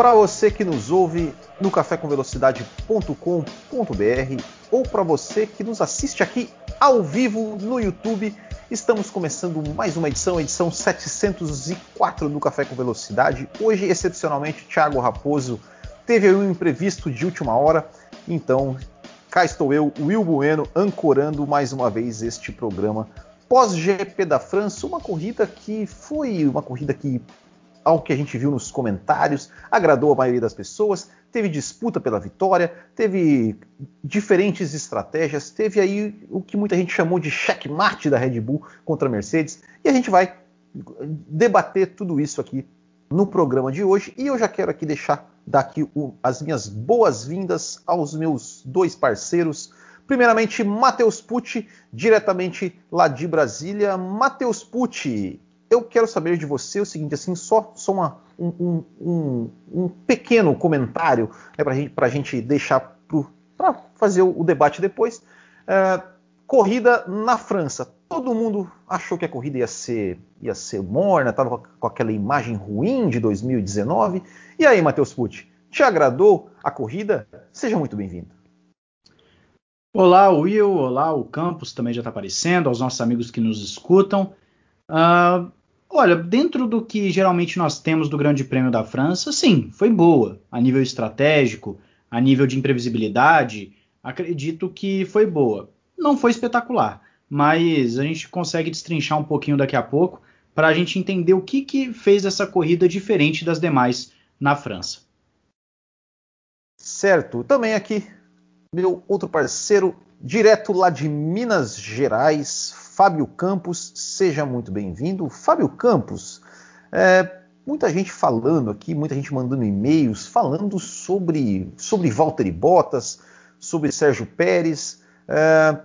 Para você que nos ouve no cafécomvelocidade.com.br ou para você que nos assiste aqui ao vivo no YouTube, estamos começando mais uma edição, edição 704 do Café com Velocidade. Hoje, excepcionalmente, Thiago Raposo teve um imprevisto de última hora, então cá estou eu, Will Bueno, ancorando mais uma vez este programa pós-GP da França, uma corrida que foi uma corrida que ao que a gente viu nos comentários, agradou a maioria das pessoas, teve disputa pela vitória, teve diferentes estratégias, teve aí o que muita gente chamou de checkmate da Red Bull contra a Mercedes, e a gente vai debater tudo isso aqui no programa de hoje, e eu já quero aqui deixar daqui o, as minhas boas-vindas aos meus dois parceiros, primeiramente Matheus Pucci, diretamente lá de Brasília. Matheus Pucci, eu quero saber de você o seguinte, assim, só, só uma, um, um, um, pequeno comentário né, para a gente deixar para fazer o, o, debate depois. É, corrida na França. Todo mundo achou que a corrida ia ser, ia ser morna, estava com aquela imagem ruim de 2019. E aí, Matheus Pucci, te agradou a corrida? Seja muito bem-vindo. Olá, Will. Olá, o Campos também já está aparecendo, aos nossos amigos que nos escutam. Uh, Olha, dentro do que geralmente nós temos do Grande Prêmio da França, sim, foi boa. A nível estratégico, a nível de imprevisibilidade, acredito que foi boa. Não foi espetacular, mas a gente consegue destrinchar um pouquinho daqui a pouco para a gente entender o que, que fez essa corrida diferente das demais na França. Certo. Também aqui, meu outro parceiro, direto lá de Minas Gerais, Fábio Campos, seja muito bem-vindo. Fábio Campos, é, muita gente falando aqui, muita gente mandando e-mails falando sobre, sobre Valtteri Bottas, sobre Sérgio Pérez. É,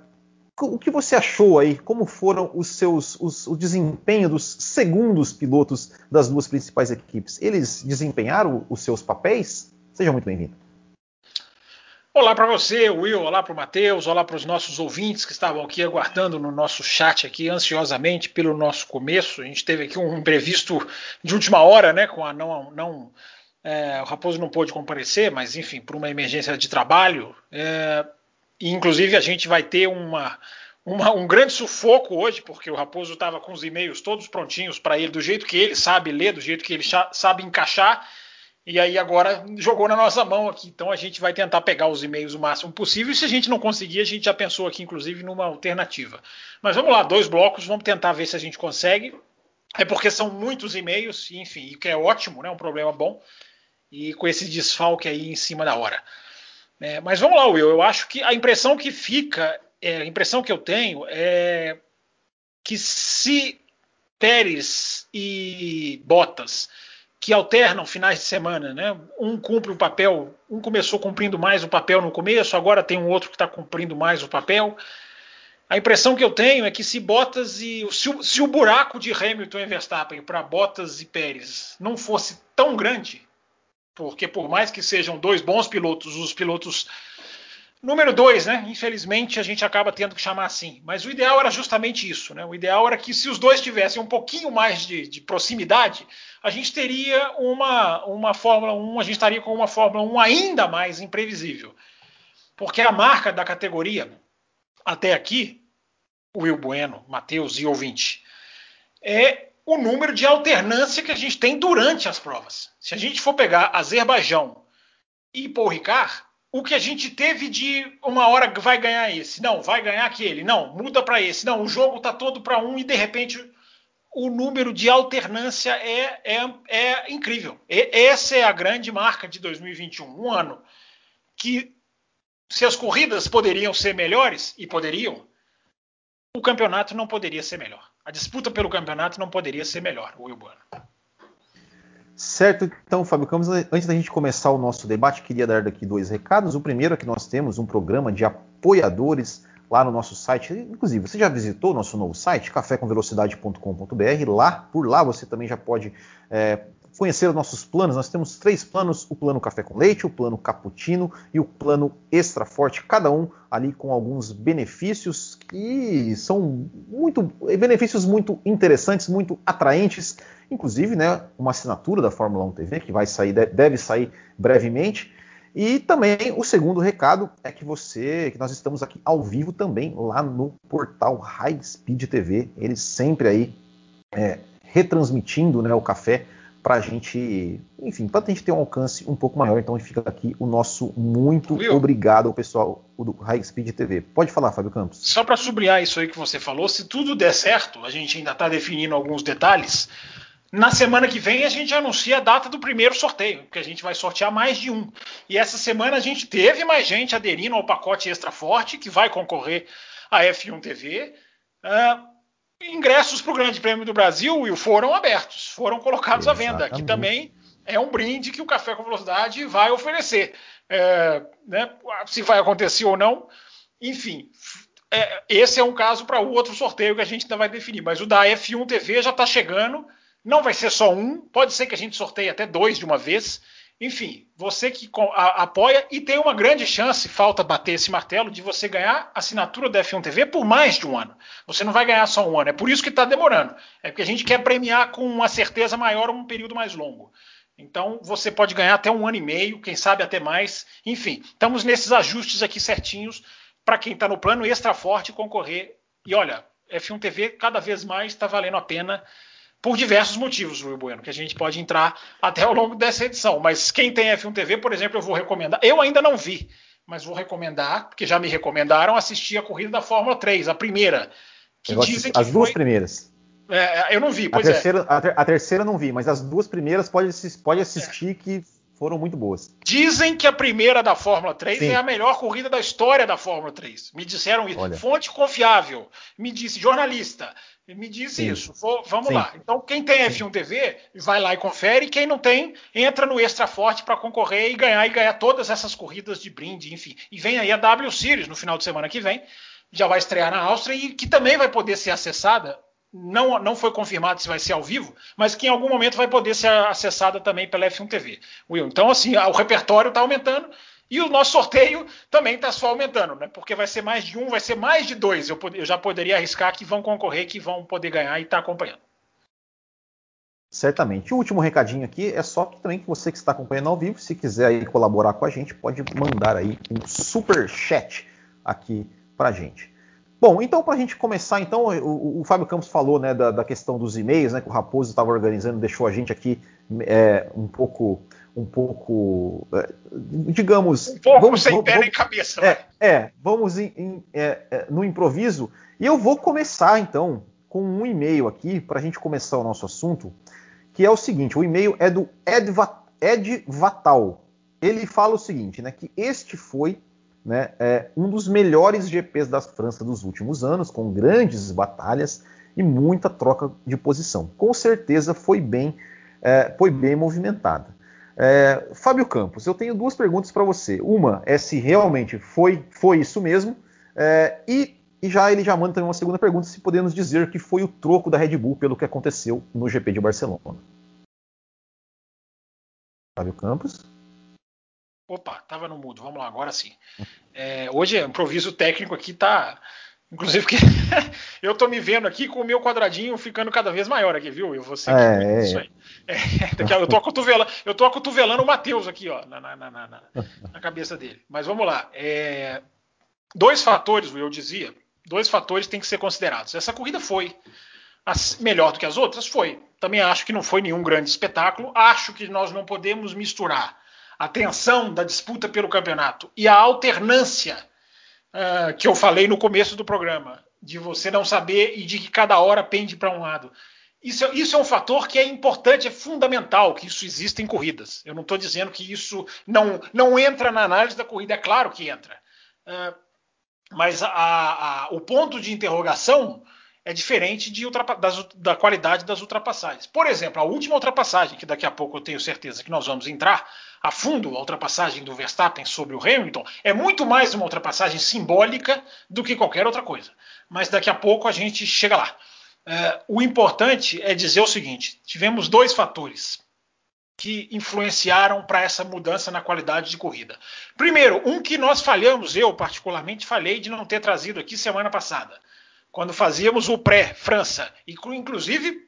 o que você achou aí? Como foram os seus os, o desempenho dos segundos pilotos das duas principais equipes? Eles desempenharam os seus papéis? Seja muito bem-vindo. Olá para você, Will, olá para o Matheus, olá para os nossos ouvintes que estavam aqui aguardando no nosso chat aqui ansiosamente pelo nosso começo. A gente teve aqui um imprevisto de última hora, né? Com a não, não é, o Raposo não pôde comparecer, mas enfim, por uma emergência de trabalho. É, e inclusive a gente vai ter uma, uma, um grande sufoco hoje, porque o Raposo estava com os e-mails todos prontinhos para ele, do jeito que ele sabe ler, do jeito que ele sabe encaixar e aí agora jogou na nossa mão aqui. Então a gente vai tentar pegar os e-mails o máximo possível. E se a gente não conseguir, a gente já pensou aqui, inclusive, numa alternativa. Mas vamos lá, dois blocos, vamos tentar ver se a gente consegue. É porque são muitos e-mails, enfim, o que é ótimo, né? Um problema bom. E com esse desfalque aí em cima da hora. É, mas vamos lá, Will. Eu acho que a impressão que fica, é, a impressão que eu tenho é que se Pérez e Bottas que alternam finais de semana, né? Um cumpre o papel, um começou cumprindo mais o papel no começo, agora tem um outro que está cumprindo mais o papel. A impressão que eu tenho é que se Bottas e se o, se o buraco de Hamilton e Verstappen para Bottas e Pérez não fosse tão grande, porque por mais que sejam dois bons pilotos, os pilotos Número dois, né? Infelizmente a gente acaba tendo que chamar assim. Mas o ideal era justamente isso, né? O ideal era que se os dois tivessem um pouquinho mais de, de proximidade, a gente teria uma, uma Fórmula 1, a gente estaria com uma Fórmula 1 ainda mais imprevisível. Porque a marca da categoria, até aqui, Will Bueno, Matheus e ouvinte, é o número de alternância que a gente tem durante as provas. Se a gente for pegar Azerbaijão e Paul Ricard, o que a gente teve de uma hora vai ganhar esse, não, vai ganhar aquele, não, muda para esse, não, o jogo está todo para um e de repente o número de alternância é, é, é incrível. E, essa é a grande marca de 2021, um ano que se as corridas poderiam ser melhores e poderiam, o campeonato não poderia ser melhor. A disputa pelo campeonato não poderia ser melhor, Wilbur. Certo, então, Fábio Campos, antes da gente começar o nosso debate, queria dar daqui dois recados. O primeiro é que nós temos um programa de apoiadores lá no nosso site. Inclusive, você já visitou o nosso novo site, cafécomvelocidade.com.br? Lá, por lá, você também já pode é, conhecer os nossos planos. Nós temos três planos: o plano café com leite, o plano cappuccino e o plano extra forte, cada um ali com alguns benefícios que são muito benefícios muito interessantes, muito atraentes. Inclusive, né, uma assinatura da Fórmula 1 TV que vai sair, deve sair brevemente. E também o segundo recado é que você, que nós estamos aqui ao vivo também lá no portal High Speed TV, eles sempre aí é, retransmitindo né, o café para a gente, enfim, para a gente ter um alcance um pouco maior. Então fica aqui o nosso muito Will, obrigado ao pessoal do High Speed TV. Pode falar, Fábio Campos. Só para sublinhar isso aí que você falou, se tudo der certo, a gente ainda está definindo alguns detalhes. Na semana que vem a gente anuncia a data do primeiro sorteio, porque a gente vai sortear mais de um. E essa semana a gente teve mais gente aderindo ao pacote extra forte que vai concorrer à F1 TV. Uh, ingressos para o Grande Prêmio do Brasil, Will, foram abertos, foram colocados Exatamente. à venda, que também é um brinde que o Café com Velocidade vai oferecer. É, né, se vai acontecer ou não, enfim, é, esse é um caso para o outro sorteio que a gente ainda vai definir. Mas o da F1 TV já está chegando, não vai ser só um, pode ser que a gente sorteie até dois de uma vez. Enfim, você que apoia e tem uma grande chance, falta bater esse martelo, de você ganhar assinatura da F1 TV por mais de um ano. Você não vai ganhar só um ano, é por isso que está demorando. É porque a gente quer premiar com uma certeza maior um período mais longo. Então você pode ganhar até um ano e meio, quem sabe até mais. Enfim, estamos nesses ajustes aqui certinhos para quem está no plano extra forte concorrer. E olha, F1 TV cada vez mais está valendo a pena por diversos motivos, Will Bueno, que a gente pode entrar até ao longo dessa edição. Mas quem tem F1 TV, por exemplo, eu vou recomendar. Eu ainda não vi, mas vou recomendar, porque já me recomendaram, assistir a corrida da Fórmula 3, a primeira. Que dizem que as duas foi... primeiras. É, eu não vi, pois a terceira, é. A, ter, a, terceira não vi, mas as duas primeiras pode, pode assistir é. que foram muito boas. Dizem que a primeira da Fórmula 3 Sim. é a melhor corrida da história da Fórmula 3. Me disseram isso. Olha. Fonte confiável. Me disse jornalista. Me disse Sim. isso. Vou, vamos Sim. lá. Então, quem tem F1 TV, vai lá e confere. Quem não tem, entra no Extra Forte para concorrer e ganhar e ganhar todas essas corridas de brinde, enfim. E vem aí a W Series no final de semana que vem. Já vai estrear na Áustria e que também vai poder ser acessada não, não foi confirmado se vai ser ao vivo, mas que em algum momento vai poder ser acessada também pela F1 TV. Will, então assim, o repertório está aumentando e o nosso sorteio também está só aumentando, né? Porque vai ser mais de um, vai ser mais de dois. Eu, eu já poderia arriscar que vão concorrer, que vão poder ganhar e está acompanhando. Certamente. O último recadinho aqui é só que também que você que está acompanhando ao vivo, se quiser aí colaborar com a gente, pode mandar aí um super chat aqui para gente. Bom, então para a gente começar, então o, o, Fábio Campos falou né, da, da questão dos e-mails, né, que o Raposo estava organizando, deixou a gente aqui é, um pouco, um pouco, é, digamos, um pouco vamos, sem vamos, pé nem cabeça. É, é vamos in, in, é, é, no improviso e eu vou começar então com um e-mail aqui para a gente começar o nosso assunto, que é o seguinte: o e-mail é do Ed, Ed Vatal. Ele fala o seguinte, né, que este foi né, é um dos melhores GPs da França dos últimos anos, com grandes batalhas e muita troca de posição. Com certeza foi bem, é, foi bem movimentada. É, Fábio Campos, eu tenho duas perguntas para você. Uma é se realmente foi, foi isso mesmo, é, e, e, já ele já manda também uma segunda pergunta, se podemos dizer que foi o troco da Red Bull pelo que aconteceu no GP de Barcelona. Fábio Campos. Opa, tava no mudo. Vamos lá, agora sim. É, hoje, o improviso técnico aqui tá. Inclusive, que eu tô me vendo aqui com o meu quadradinho ficando cada vez maior aqui, viu? Eu vou ser é, isso aí. É, eu, tô acotovelando, eu tô acotovelando o Matheus aqui, ó, na, na, na, na, cabeça dele. Mas vamos lá. É, dois fatores, eu dizia, dois fatores têm que ser considerados. Essa corrida foi melhor do que as outras? Foi. Também acho que não foi nenhum grande espetáculo. Acho que nós não podemos misturar a tensão da disputa pelo campeonato e a alternância uh, que eu falei no começo do programa, de você não saber e de que cada hora pende para um lado. Isso, é, isso, é um fator que é importante, é fundamental que isso exista em corridas. Eu não estou dizendo que isso não, não entra na análise da corrida, é claro que entra. Uh, mas a, a, o ponto de interrogação é diferente de das, da qualidade das ultrapassagens. Por exemplo, a última ultrapassagem, que daqui a pouco eu tenho certeza que nós vamos entrar a fundo, a ultrapassagem do Verstappen sobre o Hamilton, é muito mais uma ultrapassagem simbólica do que qualquer outra coisa. Mas daqui a pouco a gente chega lá. É, o importante é dizer o seguinte: tivemos dois fatores que influenciaram para essa mudança na qualidade de corrida. Primeiro, um que nós falhamos, eu particularmente falhei de não ter trazido aqui semana passada quando fazíamos o pré-França. Inclusive,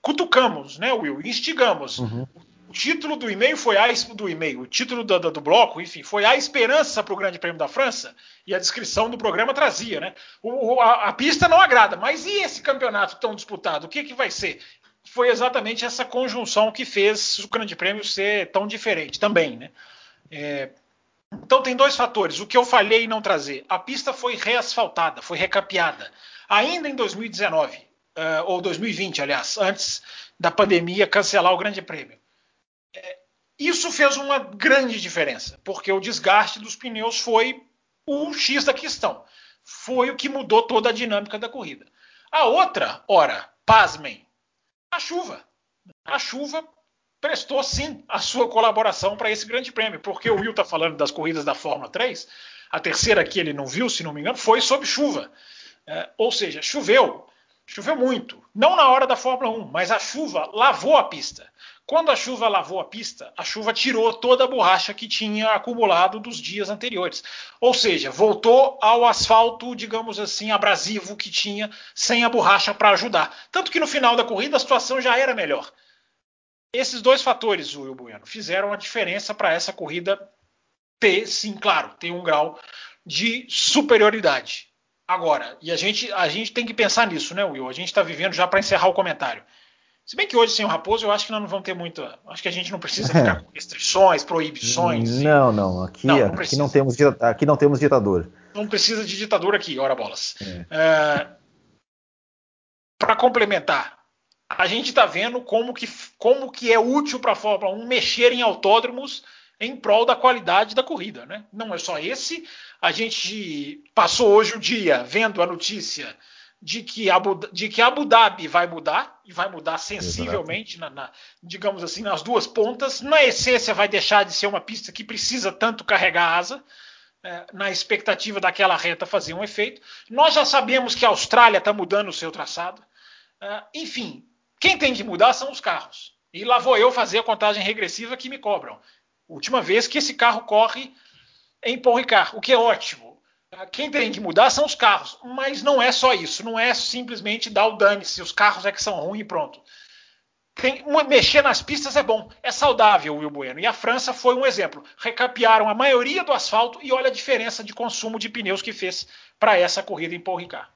cutucamos, né, Will? Instigamos. Uhum. O título do e-mail foi a do e-mail, o título do, do, bloco, enfim, foi a esperança para o Grande Prêmio da França e a descrição do programa trazia, né? O, a, a, pista não agrada, mas e esse campeonato tão disputado? O que, que vai ser? Foi exatamente essa conjunção que fez o Grande Prêmio ser tão diferente também, né? É, então tem dois fatores. O que eu falhei em não trazer, a pista foi reasfaltada, foi recapeada ainda em 2019, uh, eh, ou 2020, aliás, antes da pandemia cancelar o Grande Prêmio. É, isso fez uma grande diferença, porque o desgaste dos pneus foi o X da questão. Foi o que mudou toda a dinâmica da corrida. A outra, ora, pasmem, a chuva. A chuva prestou sim a sua colaboração para esse grande prêmio, porque o Will está falando das corridas da Fórmula 3, a terceira que ele não viu, se não me engano, foi sob chuva. É, ou seja, choveu, choveu muito. Não na hora da Fórmula 1, mas a chuva lavou a pista. Quando a chuva lavou a pista, a chuva tirou toda a borracha que tinha acumulado dos dias anteriores. Ou seja, voltou ao asfalto, digamos assim, abrasivo que tinha, sem a borracha para ajudar. Tanto que no final da corrida a situação já era melhor. Esses dois fatores, Will Bueno, fizeram a diferença para essa corrida ter, sim, claro, ter um grau de superioridade. Agora, e a gente, a gente tem que pensar nisso, né, Will? A gente está vivendo já para encerrar o comentário. Se bem que hoje sem o Raposo, eu acho que nós não vamos ter muito. Acho que a gente não precisa ficar é. com restrições, proibições. Não, não. Aqui não, não, aqui não, temos, aqui não temos ditador. Não precisa de ditador aqui, ora bolas. É. É, para complementar, a gente está vendo como que, como que é útil para a Fórmula 1 mexer em autódromos em prol da qualidade da corrida. Né? Não é só esse. A gente passou hoje o dia vendo a notícia de que Abu, de que Abu Dhabi vai mudar e vai mudar sensivelmente, na, na, digamos assim, nas duas pontas. Na essência, vai deixar de ser uma pista que precisa tanto carregar asa, é, na expectativa daquela reta fazer um efeito. Nós já sabemos que a Austrália está mudando o seu traçado. É, enfim, quem tem que mudar são os carros. E lá vou eu fazer a contagem regressiva que me cobram. Última vez que esse carro corre em Paul Ricard, o que é ótimo. Quem tem que mudar são os carros, mas não é só isso, não é simplesmente dar o dane-se, os carros é que são ruins e pronto. Tem, mexer nas pistas é bom, é saudável, Will Bueno. E a França foi um exemplo. Recapearam a maioria do asfalto e olha a diferença de consumo de pneus que fez para essa corrida em Paul Ricard.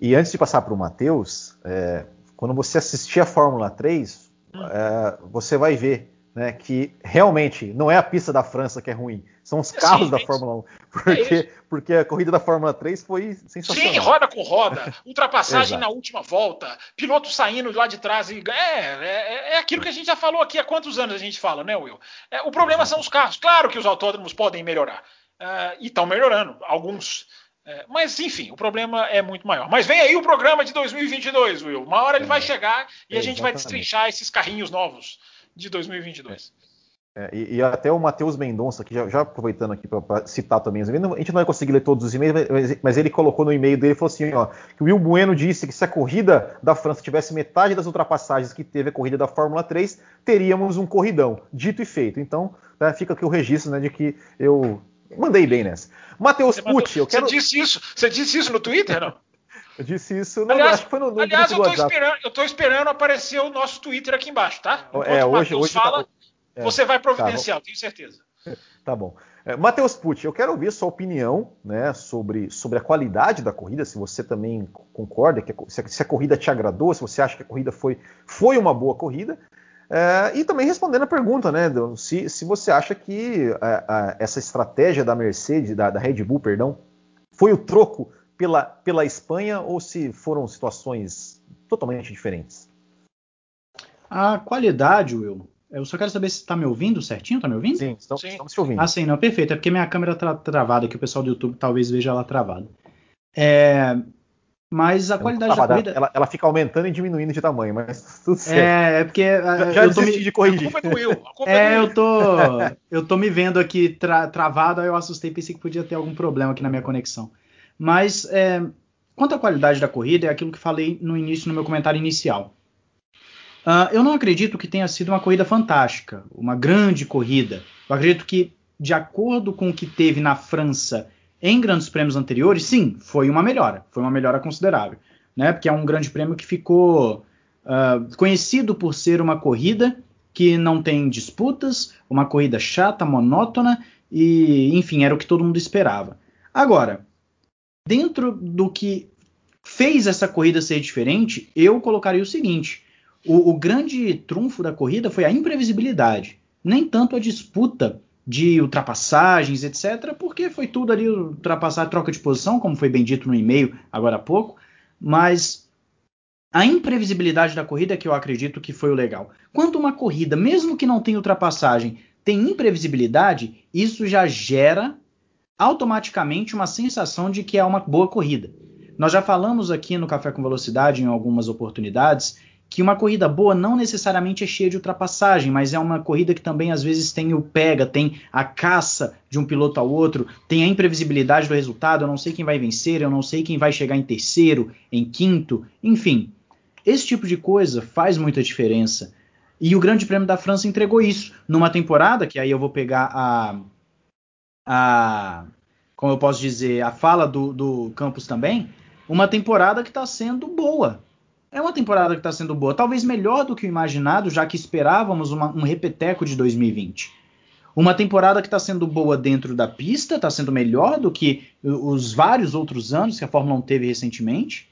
E antes de passar para o Matheus, é, quando você assistir a Fórmula 3, hum. é, você vai ver né, que realmente não é a pista da França que é ruim, são os carros Sim, da é Fórmula 1. Porque, é porque a corrida da Fórmula 3 foi sensacional. Sim, roda com roda, ultrapassagem na última volta, piloto saindo lá de trás. E, é, é, é, aquilo que a gente já falou aqui há quantos anos a gente fala, né, Will? É, o problema são os carros. Claro que os autódromos podem melhorar. Uh, e estão melhorando, alguns. É, mas, enfim, o problema é muito maior. Mas vem aí o programa de 2022, Will. Uma hora ele vai chegar e a gente vai destrinchar esses carrinhos novos de 2022. É, e, e, até o Matheus Mendonça, que já, já aproveitando aqui para citar também os e-mails, a gente não vai conseguir ler todos os e-mails, mas, mas ele colocou no e-mail dele, falou assim, ó, que o Will Bueno disse que se a corrida da França tivesse metade das ultrapassagens que teve a corrida da Fórmula 3, teríamos um corridão, dito e feito. Então, né, fica aqui o registro né, de que eu mandei bem nessa. Matheus Pucci, eu quero... Você disse isso, você disse isso no Twitter, não? Eu disse isso, não, aliás, acho que foi no, no aliás eu, tô esperando, eu tô esperando aparecer o nosso Twitter aqui embaixo, tá? Enquanto é, hoje, hoje tá- fala, tá, é, você vai providenciar, tá tenho certeza. Tá bom. É, Matheus Pucci, eu quero ouvir sua opinião né, sobre, sobre a qualidade da corrida, se você também concorda, que a, se a corrida te agradou, se você acha que a corrida foi, foi uma boa corrida. É, e também respondendo a pergunta, né, se, se você acha que a, a, essa estratégia da Mercedes, da, da Red Bull, perdão, foi o troco pela, pela Espanha ou se foram situações totalmente diferentes? A qualidade, Will. Eu só quero saber se está me ouvindo certinho. Está me ouvindo? Sim, estamos, sim. estamos te ouvindo. Ah, sim, não, perfeito. É porque minha câmera está travada, que o pessoal do YouTube talvez veja ela travada. É, Mas a qualidade da corrida. Ela, ela fica aumentando e diminuindo de tamanho, mas tudo certo. É, é porque. já é, já eu tô me- de A corrigir. culpa é do Will. A culpa É, é do eu tô, eu tô me vendo aqui tra- travado, aí eu assustei, pensei que podia ter algum problema aqui na minha conexão. Mas, é, quanto à qualidade da corrida, é aquilo que falei no início, no meu comentário inicial. Ah, eu não acredito que tenha sido uma corrida fantástica, uma grande corrida. Eu acredito que, de acordo com o que teve na França em grandes prêmios anteriores, sim, foi uma melhora, foi uma melhora considerável, né? Porque é um grande prêmio que ficou ah, conhecido por ser uma corrida que não tem disputas, uma corrida chata, monótona e, enfim, era o que todo mundo esperava. Agora, dentro do que fez essa corrida ser diferente, eu colocaria o seguinte: o, o grande trunfo da corrida foi a imprevisibilidade, nem tanto a disputa de ultrapassagens, etc., porque foi tudo ali ultrapassar troca de posição, como foi bem dito no e-mail agora há pouco, mas a imprevisibilidade da corrida que eu acredito que foi o legal. Quando uma corrida, mesmo que não tenha ultrapassagem, tem imprevisibilidade, isso já gera automaticamente uma sensação de que é uma boa corrida. Nós já falamos aqui no Café com Velocidade em algumas oportunidades que uma corrida boa não necessariamente é cheia de ultrapassagem, mas é uma corrida que também às vezes tem o pega, tem a caça de um piloto ao outro, tem a imprevisibilidade do resultado, eu não sei quem vai vencer, eu não sei quem vai chegar em terceiro, em quinto, enfim. Esse tipo de coisa faz muita diferença. E o Grande Prêmio da França entregou isso numa temporada, que aí eu vou pegar a. a como eu posso dizer, a fala do, do Campos também, uma temporada que está sendo boa. É uma temporada que está sendo boa, talvez melhor do que o imaginado, já que esperávamos uma, um repeteco de 2020. Uma temporada que está sendo boa dentro da pista, está sendo melhor do que os vários outros anos que a Fórmula 1 teve recentemente,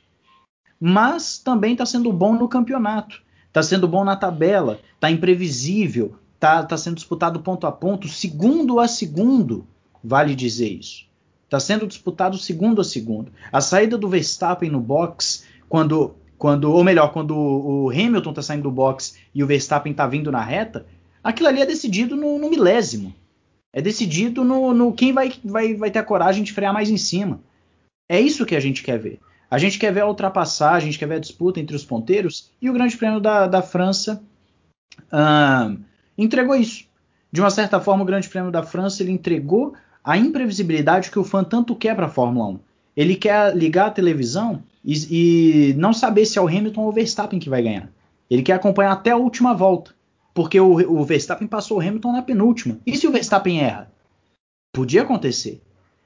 mas também está sendo bom no campeonato, está sendo bom na tabela, está imprevisível, está tá sendo disputado ponto a ponto, segundo a segundo, vale dizer isso. Está sendo disputado segundo a segundo. A saída do Verstappen no box, quando quando, ou melhor, quando o Hamilton está saindo do box e o Verstappen está vindo na reta, aquilo ali é decidido no, no milésimo. É decidido no, no quem vai, vai, vai ter a coragem de frear mais em cima. É isso que a gente quer ver. A gente quer ver a ultrapassagem, a gente quer ver a disputa entre os ponteiros e o Grande Prêmio da, da França entregou isso. De uma certa forma, o Grande Prêmio da França ele entregou a imprevisibilidade que o fã tanto quer para a Fórmula 1. Ele quer ligar a televisão e, e, não saber se é o Hamilton ou o Verstappen que vai ganhar. Ele quer acompanhar até a última volta. Porque o, o Verstappen passou o Hamilton na penúltima. E se o Verstappen erra? Podia acontecer.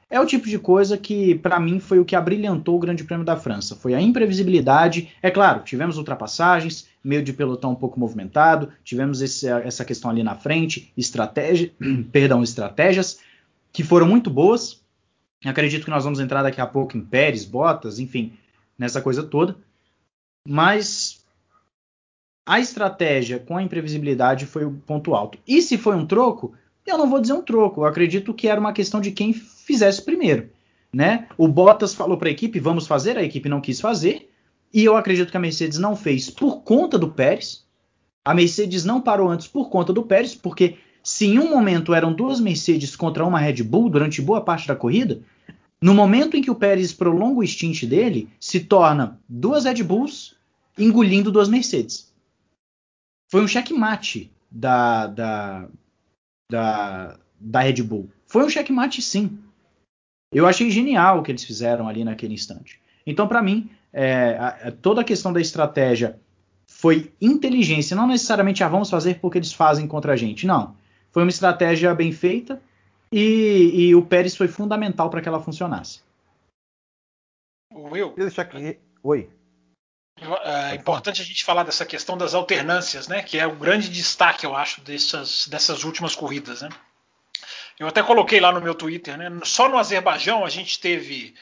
É o tipo de coisa que, para mim, foi o que abrilhantou o Grande Prêmio da França. Foi a imprevisibilidade. É claro, tivemos ultrapassagens, meio de pelotão um pouco movimentado, tivemos esse, essa questão ali na frente, estratégia, perdão, estratégias que foram muito boas. Acredito que nós vamos entrar daqui a pouco em Pérez, Bottas, enfim, nessa coisa toda. Mas a estratégia com a imprevisibilidade foi o ponto alto. E se foi um troco, eu não vou dizer um troco. Eu acredito que era uma questão de quem fizesse primeiro. Né? O Bottas falou para a equipe: vamos fazer, a equipe não quis fazer. E eu acredito que a Mercedes não fez por conta do Pérez. A Mercedes não parou antes por conta do Pérez, porque se em um momento eram duas Mercedes contra uma Red Bull durante boa parte da corrida, no momento em que o Pérez prolonga o stint dele, se torna duas Red Bulls engolindo duas Mercedes. Foi um checkmate da, da, da, da Red Bull. Foi um checkmate, sim. Eu achei genial o que eles fizeram ali naquele instante. Então, para mim, é, a, toda a questão da estratégia foi inteligência, não necessariamente ah, vamos fazer porque eles fazem contra a gente. Não. Foi uma estratégia bem feita e, e o Pérez foi fundamental para que ela funcionasse. Will, deixar aqui. Oi. É importante a gente falar dessa questão das alternâncias, né? Que é o grande destaque, eu acho, dessas, dessas últimas corridas, né? Eu até coloquei lá no meu Twitter, né? Só no Azerbaijão a gente teve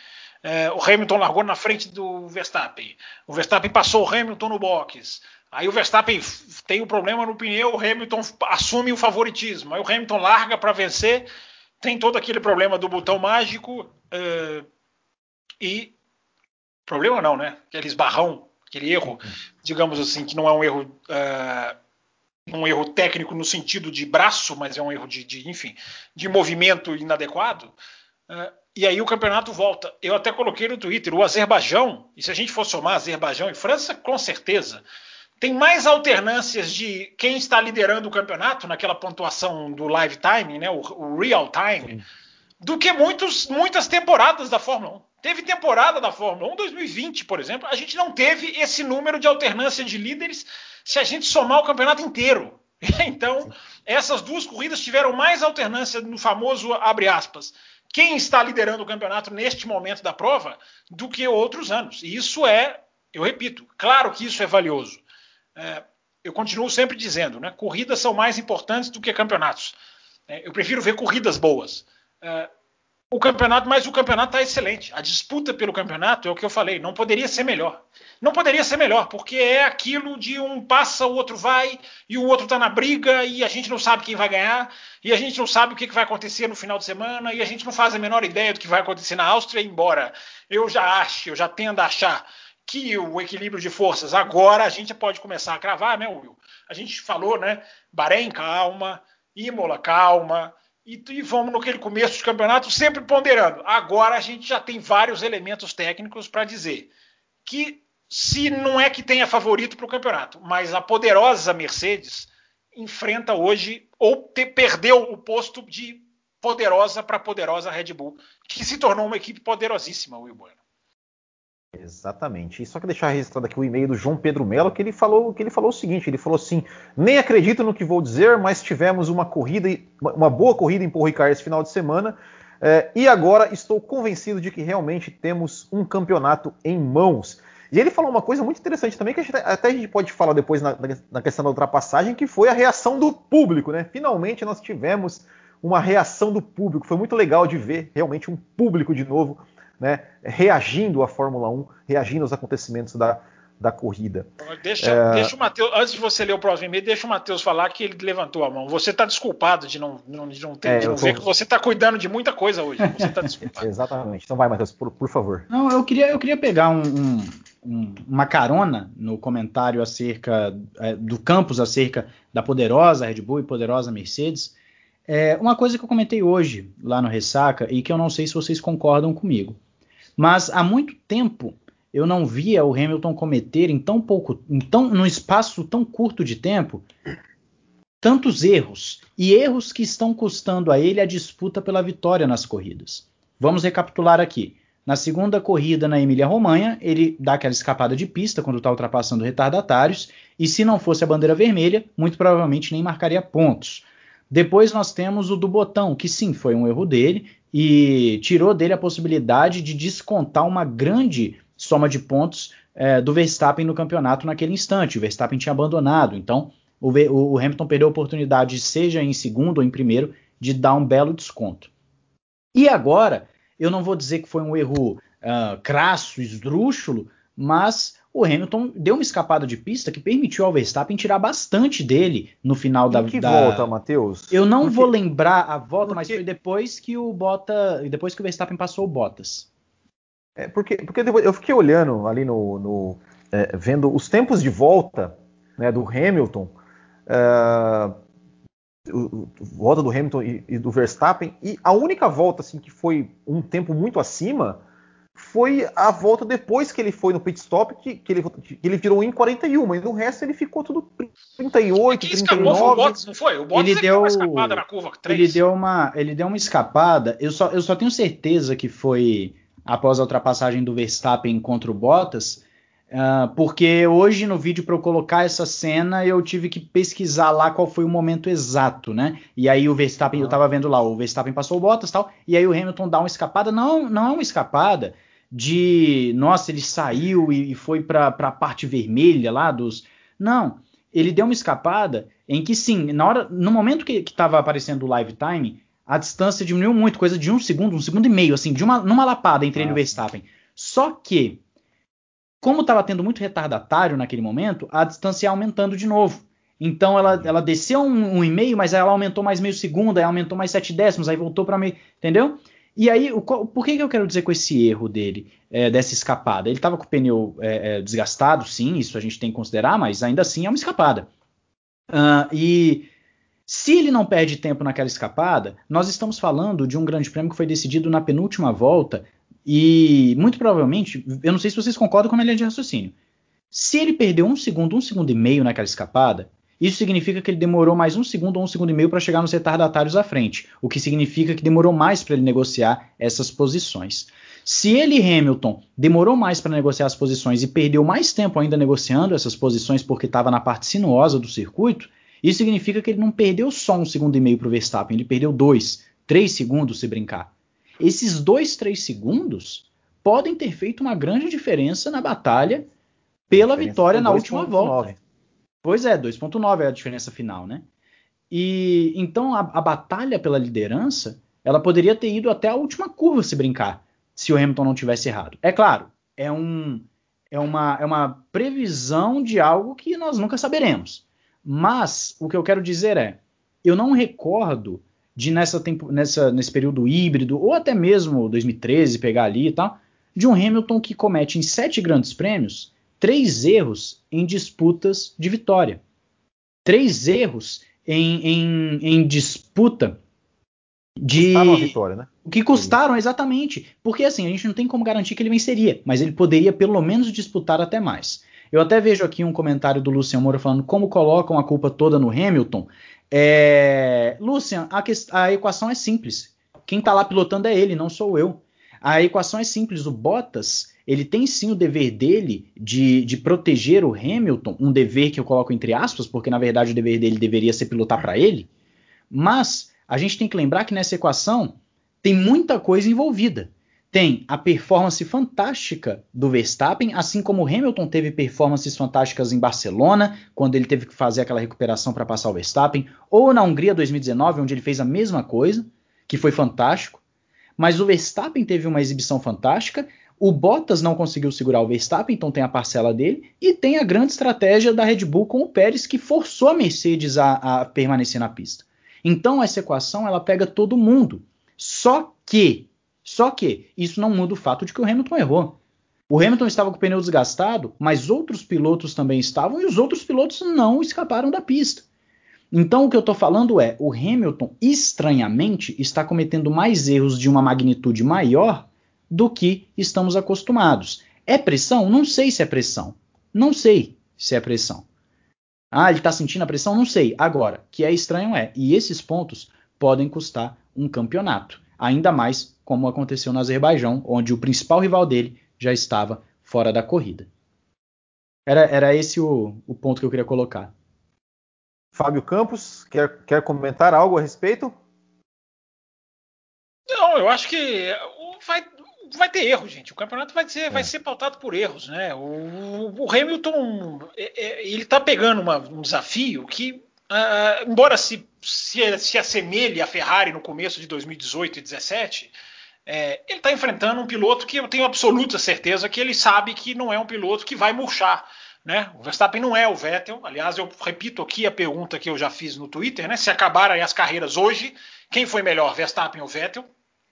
é, o Hamilton largou na frente do Verstappen. O Verstappen passou o Hamilton no box. Aí o Verstappen tem o um problema no pneu, o Hamilton assume o favoritismo. Aí o Hamilton larga para vencer, tem todo aquele problema do botão mágico é, e problema não, né? Aquele esbarrão, aquele erro, digamos assim, que não é um erro é, um erro técnico no sentido de braço, mas é um erro de, de enfim, de movimento inadequado. Uh, e aí o campeonato volta. Eu até coloquei no Twitter, o Azerbaijão, e se a gente for somar Azerbaijão e França, com certeza, tem mais alternâncias de quem está liderando o campeonato naquela pontuação do live time, né, o, o real time, Sim. do que muitos, muitas temporadas da Fórmula 1. Teve temporada da Fórmula 1 2020, por exemplo, a gente não teve esse número de alternância de líderes se a gente somar o campeonato inteiro. Então, essas duas corridas tiveram mais alternância no famoso abre aspas. Quem está liderando o campeonato neste momento da prova do que outros anos. E isso é, eu repito, claro que isso é valioso. É, eu continuo sempre dizendo, né? Corridas são mais importantes do que campeonatos. É, eu prefiro ver corridas boas. É, o campeonato, mas o campeonato está excelente. A disputa pelo campeonato é o que eu falei, não poderia ser melhor. Não poderia ser melhor, porque é aquilo de um passa, o outro vai, e o outro está na briga, e a gente não sabe quem vai ganhar, e a gente não sabe o que, vai acontecer no final de semana, e a gente não faz a menor ideia do que vai acontecer na Áustria, embora eu já ache, eu já tendo a achar que o equilíbrio de forças agora a gente pode começar a cravar, né, Will? A gente falou, né? Bahrein, calma, Imola, calma e, e vamos naquele começo do campeonato sempre ponderando. Agora a gente já tem vários elementos técnicos para dizer que se não é que tenha favorito para o campeonato, mas a poderosa Mercedes enfrenta hoje ou te, perdeu o posto de poderosa para poderosa Red Bull, que se tornou uma equipe poderosíssima, Will Bueno. Exatamente. E só que deixar registrado aqui o e-mail do João Pedro Melo, que ele falou que ele falou o seguinte: ele falou assim: nem acredito no que vou dizer, mas tivemos uma corrida, uma boa corrida em Paul Ricard esse final de semana. É, e agora estou convencido de que realmente temos um campeonato em mãos. E ele falou uma coisa muito interessante também, que a gente, até a gente pode falar depois na, na, questão da ultrapassagem, que foi a reação do público, né? Finalmente nós tivemos uma reação do público. Foi muito legal de ver realmente um público de novo né, reagindo à Fórmula 1, reagindo aos acontecimentos da, da corrida. Deixa, é... deixa o Matheus, antes de você ler o próximo e-mail, deixa o Matheus falar que ele levantou a mão. Você está desculpado de não, de não ter, é, de não tô... ver que você está cuidando de muita coisa hoje. Você está desculpado. Exatamente. Então vai, Matheus, por, por, favor. Não, eu queria, eu queria pegar um, um, um, uma carona no comentário acerca é, do campus acerca da poderosa Red Bull e poderosa Mercedes. É, uma coisa que eu comentei hoje lá no Ressaca e que eu não sei se vocês concordam comigo. Mas há muito tempo eu não via o Hamilton cometer em tão pouco, em tão, num espaço tão curto de tempo, tantos erros e erros que estão custando a ele a disputa pela vitória nas corridas. Vamos recapitular aqui. Na segunda corrida na Emília-Romanha, ele dá aquela escapada de pista quando está ultrapassando retardatários, e se não fosse a bandeira vermelha, muito provavelmente nem marcaria pontos. Depois nós temos o do botão, que sim, foi um erro dele, e tirou dele a possibilidade de descontar uma grande soma de pontos é, do Verstappen no campeonato naquele instante. O Verstappen tinha abandonado, então o, o, Hamilton perdeu a oportunidade, seja em segundo ou em primeiro, de dar um belo desconto. E agora, eu não vou dizer que foi um erro uh, crasso, esdrúxulo, mas o Hamilton deu uma escapada de pista que permitiu ao Verstappen tirar bastante dele no final da. Que da... volta, Matheus? Eu não Porque... vou lembrar a volta, Porque... mas foi depois que o Bota, depois que o Verstappen passou o Bottas. É porque, porque eu fiquei olhando ali no, no é, vendo os tempos de volta né, do Hamilton, uh, o, volta do Hamilton e, e, do Verstappen e a única volta assim que foi um tempo muito acima foi a volta depois que ele foi no pit stop, que, que, ele, que ele virou em 41, e no resto ele ficou tudo 38, Quem 39. Foi o Bottas, não foi? O Bottas ele deu uma escapada na curva 3. Ele deu uma, ele deu uma escapada, eu só, eu só tenho certeza que foi após a ultrapassagem do Verstappen contra o Bottas, uh, porque hoje no vídeo para eu colocar essa cena eu tive que pesquisar lá qual foi o momento exato, né? E aí o Verstappen, ah. eu tava vendo lá, o Verstappen passou o Bottas tal, e aí o Hamilton dá uma escapada, não, não é uma escapada, de nossa, ele saiu e, foi para a parte vermelha lá dos. Não, ele deu uma escapada em que sim, na hora, no momento que estava aparecendo o live time, a distância diminuiu muito, coisa de um segundo, um segundo e meio, assim, de uma numa lapada entre ah, ele e o Verstappen. Só que, como estava tendo muito retardatário naquele momento, a distância ia aumentando de novo. Então ela, ela desceu um, um e meio, mas aí ela aumentou mais meio segundo, aí aumentou mais sete décimos, aí voltou para meio, entendeu? E aí, o, por que, que eu quero dizer com esse erro dele, é, dessa escapada? Ele estava com o pneu é, é, desgastado, sim, isso a gente tem que considerar, mas ainda assim é uma escapada. Uh, e Se ele não perde tempo naquela escapada, nós estamos falando de um grande prêmio que foi decidido na penúltima volta e muito provavelmente, eu não sei se vocês concordam com a minha linha de raciocínio. Se ele perdeu um segundo, um segundo e meio naquela escapada, isso significa que ele demorou mais um segundo ou um segundo e meio para chegar nos retardatários à frente, o que significa que demorou mais para ele negociar essas posições. Se ele, Hamilton, demorou mais para negociar as posições e perdeu mais tempo ainda negociando essas posições porque estava na parte sinuosa do circuito, isso significa que ele não perdeu só um segundo e meio para o Verstappen, ele perdeu dois, três segundos se brincar. Esses dois, três segundos podem ter feito uma grande diferença na batalha pela vitória na última volta. 9. Pois é, 2.9 é a diferença final, né? E então a, a, batalha pela liderança, ela poderia ter ido até a última curva se brincar, se o Hamilton não tivesse errado. É claro, é, um, é, uma, é uma previsão de algo que nós nunca saberemos. Mas o que eu quero dizer é, eu não recordo de nessa, tempo, nessa nesse período híbrido ou até mesmo 2013 pegar ali e tal, de um Hamilton que comete em sete grandes prêmios três erros em disputas de vitória. Três erros em, em, em disputa de. Custaram a vitória, né? O que custaram, exatamente. Porque assim, a gente não tem como garantir que ele venceria, mas ele poderia pelo menos disputar até mais. Eu até vejo aqui um comentário do Lucian Moura falando como colocam a culpa toda no Hamilton. É... Lucian, a, que... a equação é simples. Quem está lá pilotando é ele, não sou eu. A equação é simples. O Bottas ele tem sim o dever dele de, de proteger o Hamilton, um dever que eu coloco entre aspas, porque na verdade o dever dele deveria ser pilotar para ele. Mas a gente tem que lembrar que nessa equação tem muita coisa envolvida. Tem a performance fantástica do Verstappen, assim como o Hamilton teve performances fantásticas em Barcelona, quando ele teve que fazer aquela recuperação para passar o Verstappen, ou na Hungria 2019, onde ele fez a mesma coisa, que foi fantástico. Mas o Verstappen teve uma exibição fantástica, o Bottas não conseguiu segurar o Verstappen, então tem a parcela dele, e tem a grande estratégia da Red Bull com o Pérez, que forçou a Mercedes a, a permanecer na pista. Então essa equação ela pega todo mundo. Só que, só que isso não muda o fato de que o Hamilton errou. O Hamilton estava com o pneu desgastado, mas outros pilotos também estavam e os outros pilotos não escaparam da pista. Então o que eu estou falando é, o Hamilton estranhamente está cometendo mais erros de uma magnitude maior do que estamos acostumados. É pressão? Não sei se é pressão. Não sei se é pressão. Ah, ele está sentindo a pressão? Não sei. Agora, que é estranho é. E esses pontos podem custar um campeonato. Ainda mais como aconteceu no Azerbaijão, onde o principal rival dele já estava fora da corrida. Era, era esse o, o ponto que eu queria colocar. Fábio Campos, quer, quer comentar algo a respeito? Não, eu acho que vai, vai ter erro, gente. O campeonato vai ser, é. vai ser pautado por erros, né? O, o Hamilton é, é, ele está pegando uma, um desafio que, uh, embora se, se, se assemelhe à Ferrari no começo de 2018 e 2017, é, ele está enfrentando um piloto que eu tenho absoluta certeza que ele sabe que não é um piloto que vai murchar. Né? O Verstappen não é o Vettel. Aliás, eu repito aqui a pergunta que eu já fiz no Twitter: né? se acabarem as carreiras hoje, quem foi melhor, Verstappen ou Vettel?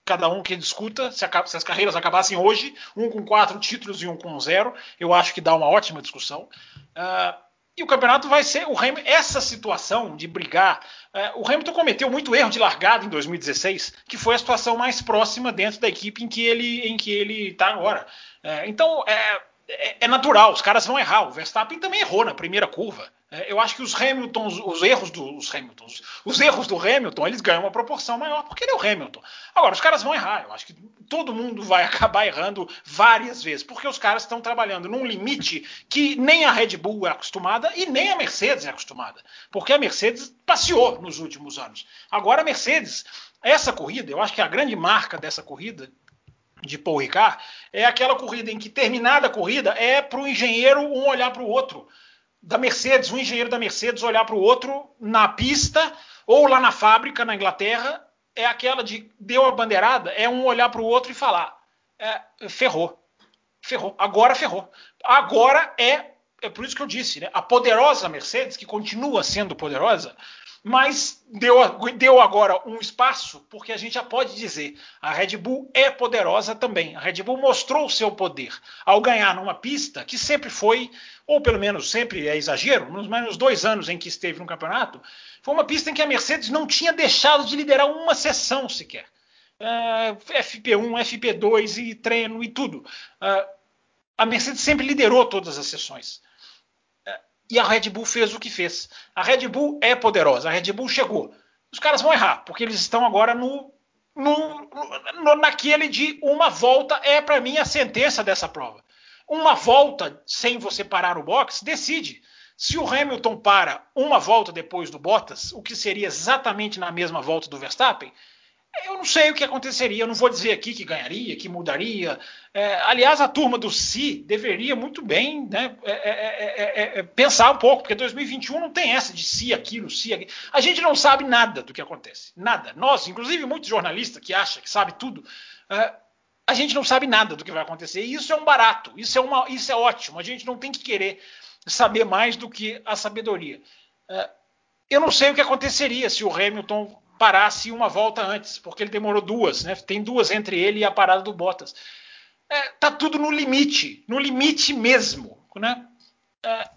Cada um que discuta, se, a, se, as carreiras acabassem hoje, um com quatro títulos e um com zero, eu acho que dá uma ótima discussão. Uh, e o campeonato vai ser o Hamilton, essa situação de brigar. Uh, o Hamilton cometeu muito erro de largada em 2016, que foi a situação mais próxima dentro da equipe em que ele em que ele está agora. Uh, então é, é, é, natural, os caras vão errar. O Verstappen também errou na primeira curva. É, eu acho que os Hamiltons, os erros dos Hamiltons, os erros do Hamilton, eles ganham uma proporção maior porque ele é o Hamilton. Agora, os caras vão errar. Eu acho que todo mundo vai acabar errando várias vezes, porque os caras estão trabalhando num limite que nem a Red Bull é acostumada e nem a Mercedes é acostumada. Porque a Mercedes passeou nos últimos anos. Agora a Mercedes, essa corrida, eu acho que a grande marca dessa corrida de Paul Ricard é aquela corrida em que terminada a corrida é para o engenheiro um olhar para o outro da Mercedes, um engenheiro da Mercedes olhar para o outro na pista ou lá na fábrica na Inglaterra, é aquela de deu a bandeirada, é um olhar para o outro e falar: é, ferrou, ferrou, agora ferrou. Agora é, é por isso que eu disse, né, a poderosa Mercedes, que continua sendo poderosa, mas deu, deu agora um espaço, porque a gente já pode dizer, a Red Bull é poderosa também. A Red Bull mostrou o seu poder ao ganhar numa pista que sempre foi, ou pelo menos sempre é exagero, nos menos dois anos em que esteve no campeonato, foi uma pista em que a Mercedes não tinha deixado de liderar uma sessão sequer. Uh, FP1, FP2 e treino e tudo. Uh, a Mercedes sempre liderou todas as sessões e a Red Bull fez o que fez. A Red Bull é poderosa, a Red Bull chegou. Os caras vão errar, porque eles estão agora no, no, no naquele de uma volta é para mim a sentença dessa prova. Uma volta sem você parar o box decide. Se o Hamilton para uma volta depois do Bottas, o que seria exatamente na mesma volta do Verstappen, eu não sei o que aconteceria, eu não vou dizer aqui que ganharia, que mudaria. É, aliás, a turma do Si deveria muito bem né, é é, é, é, pensar um pouco, porque 2021 não tem essa de si aquilo, si aquilo. A gente não sabe nada do que acontece, nada. Nós, inclusive muitos jornalistas que acham que sabe tudo, a gente não sabe nada do que vai acontecer. E isso é um barato, isso é, uma, isso é ótimo. A gente não tem que querer saber mais do que a sabedoria. eu não sei o que aconteceria se o Hamilton parasse uma volta antes, porque ele demorou duas, né? Tem duas entre ele e a parada do Bottas. É, tá tudo no limite, no limite mesmo, né? É,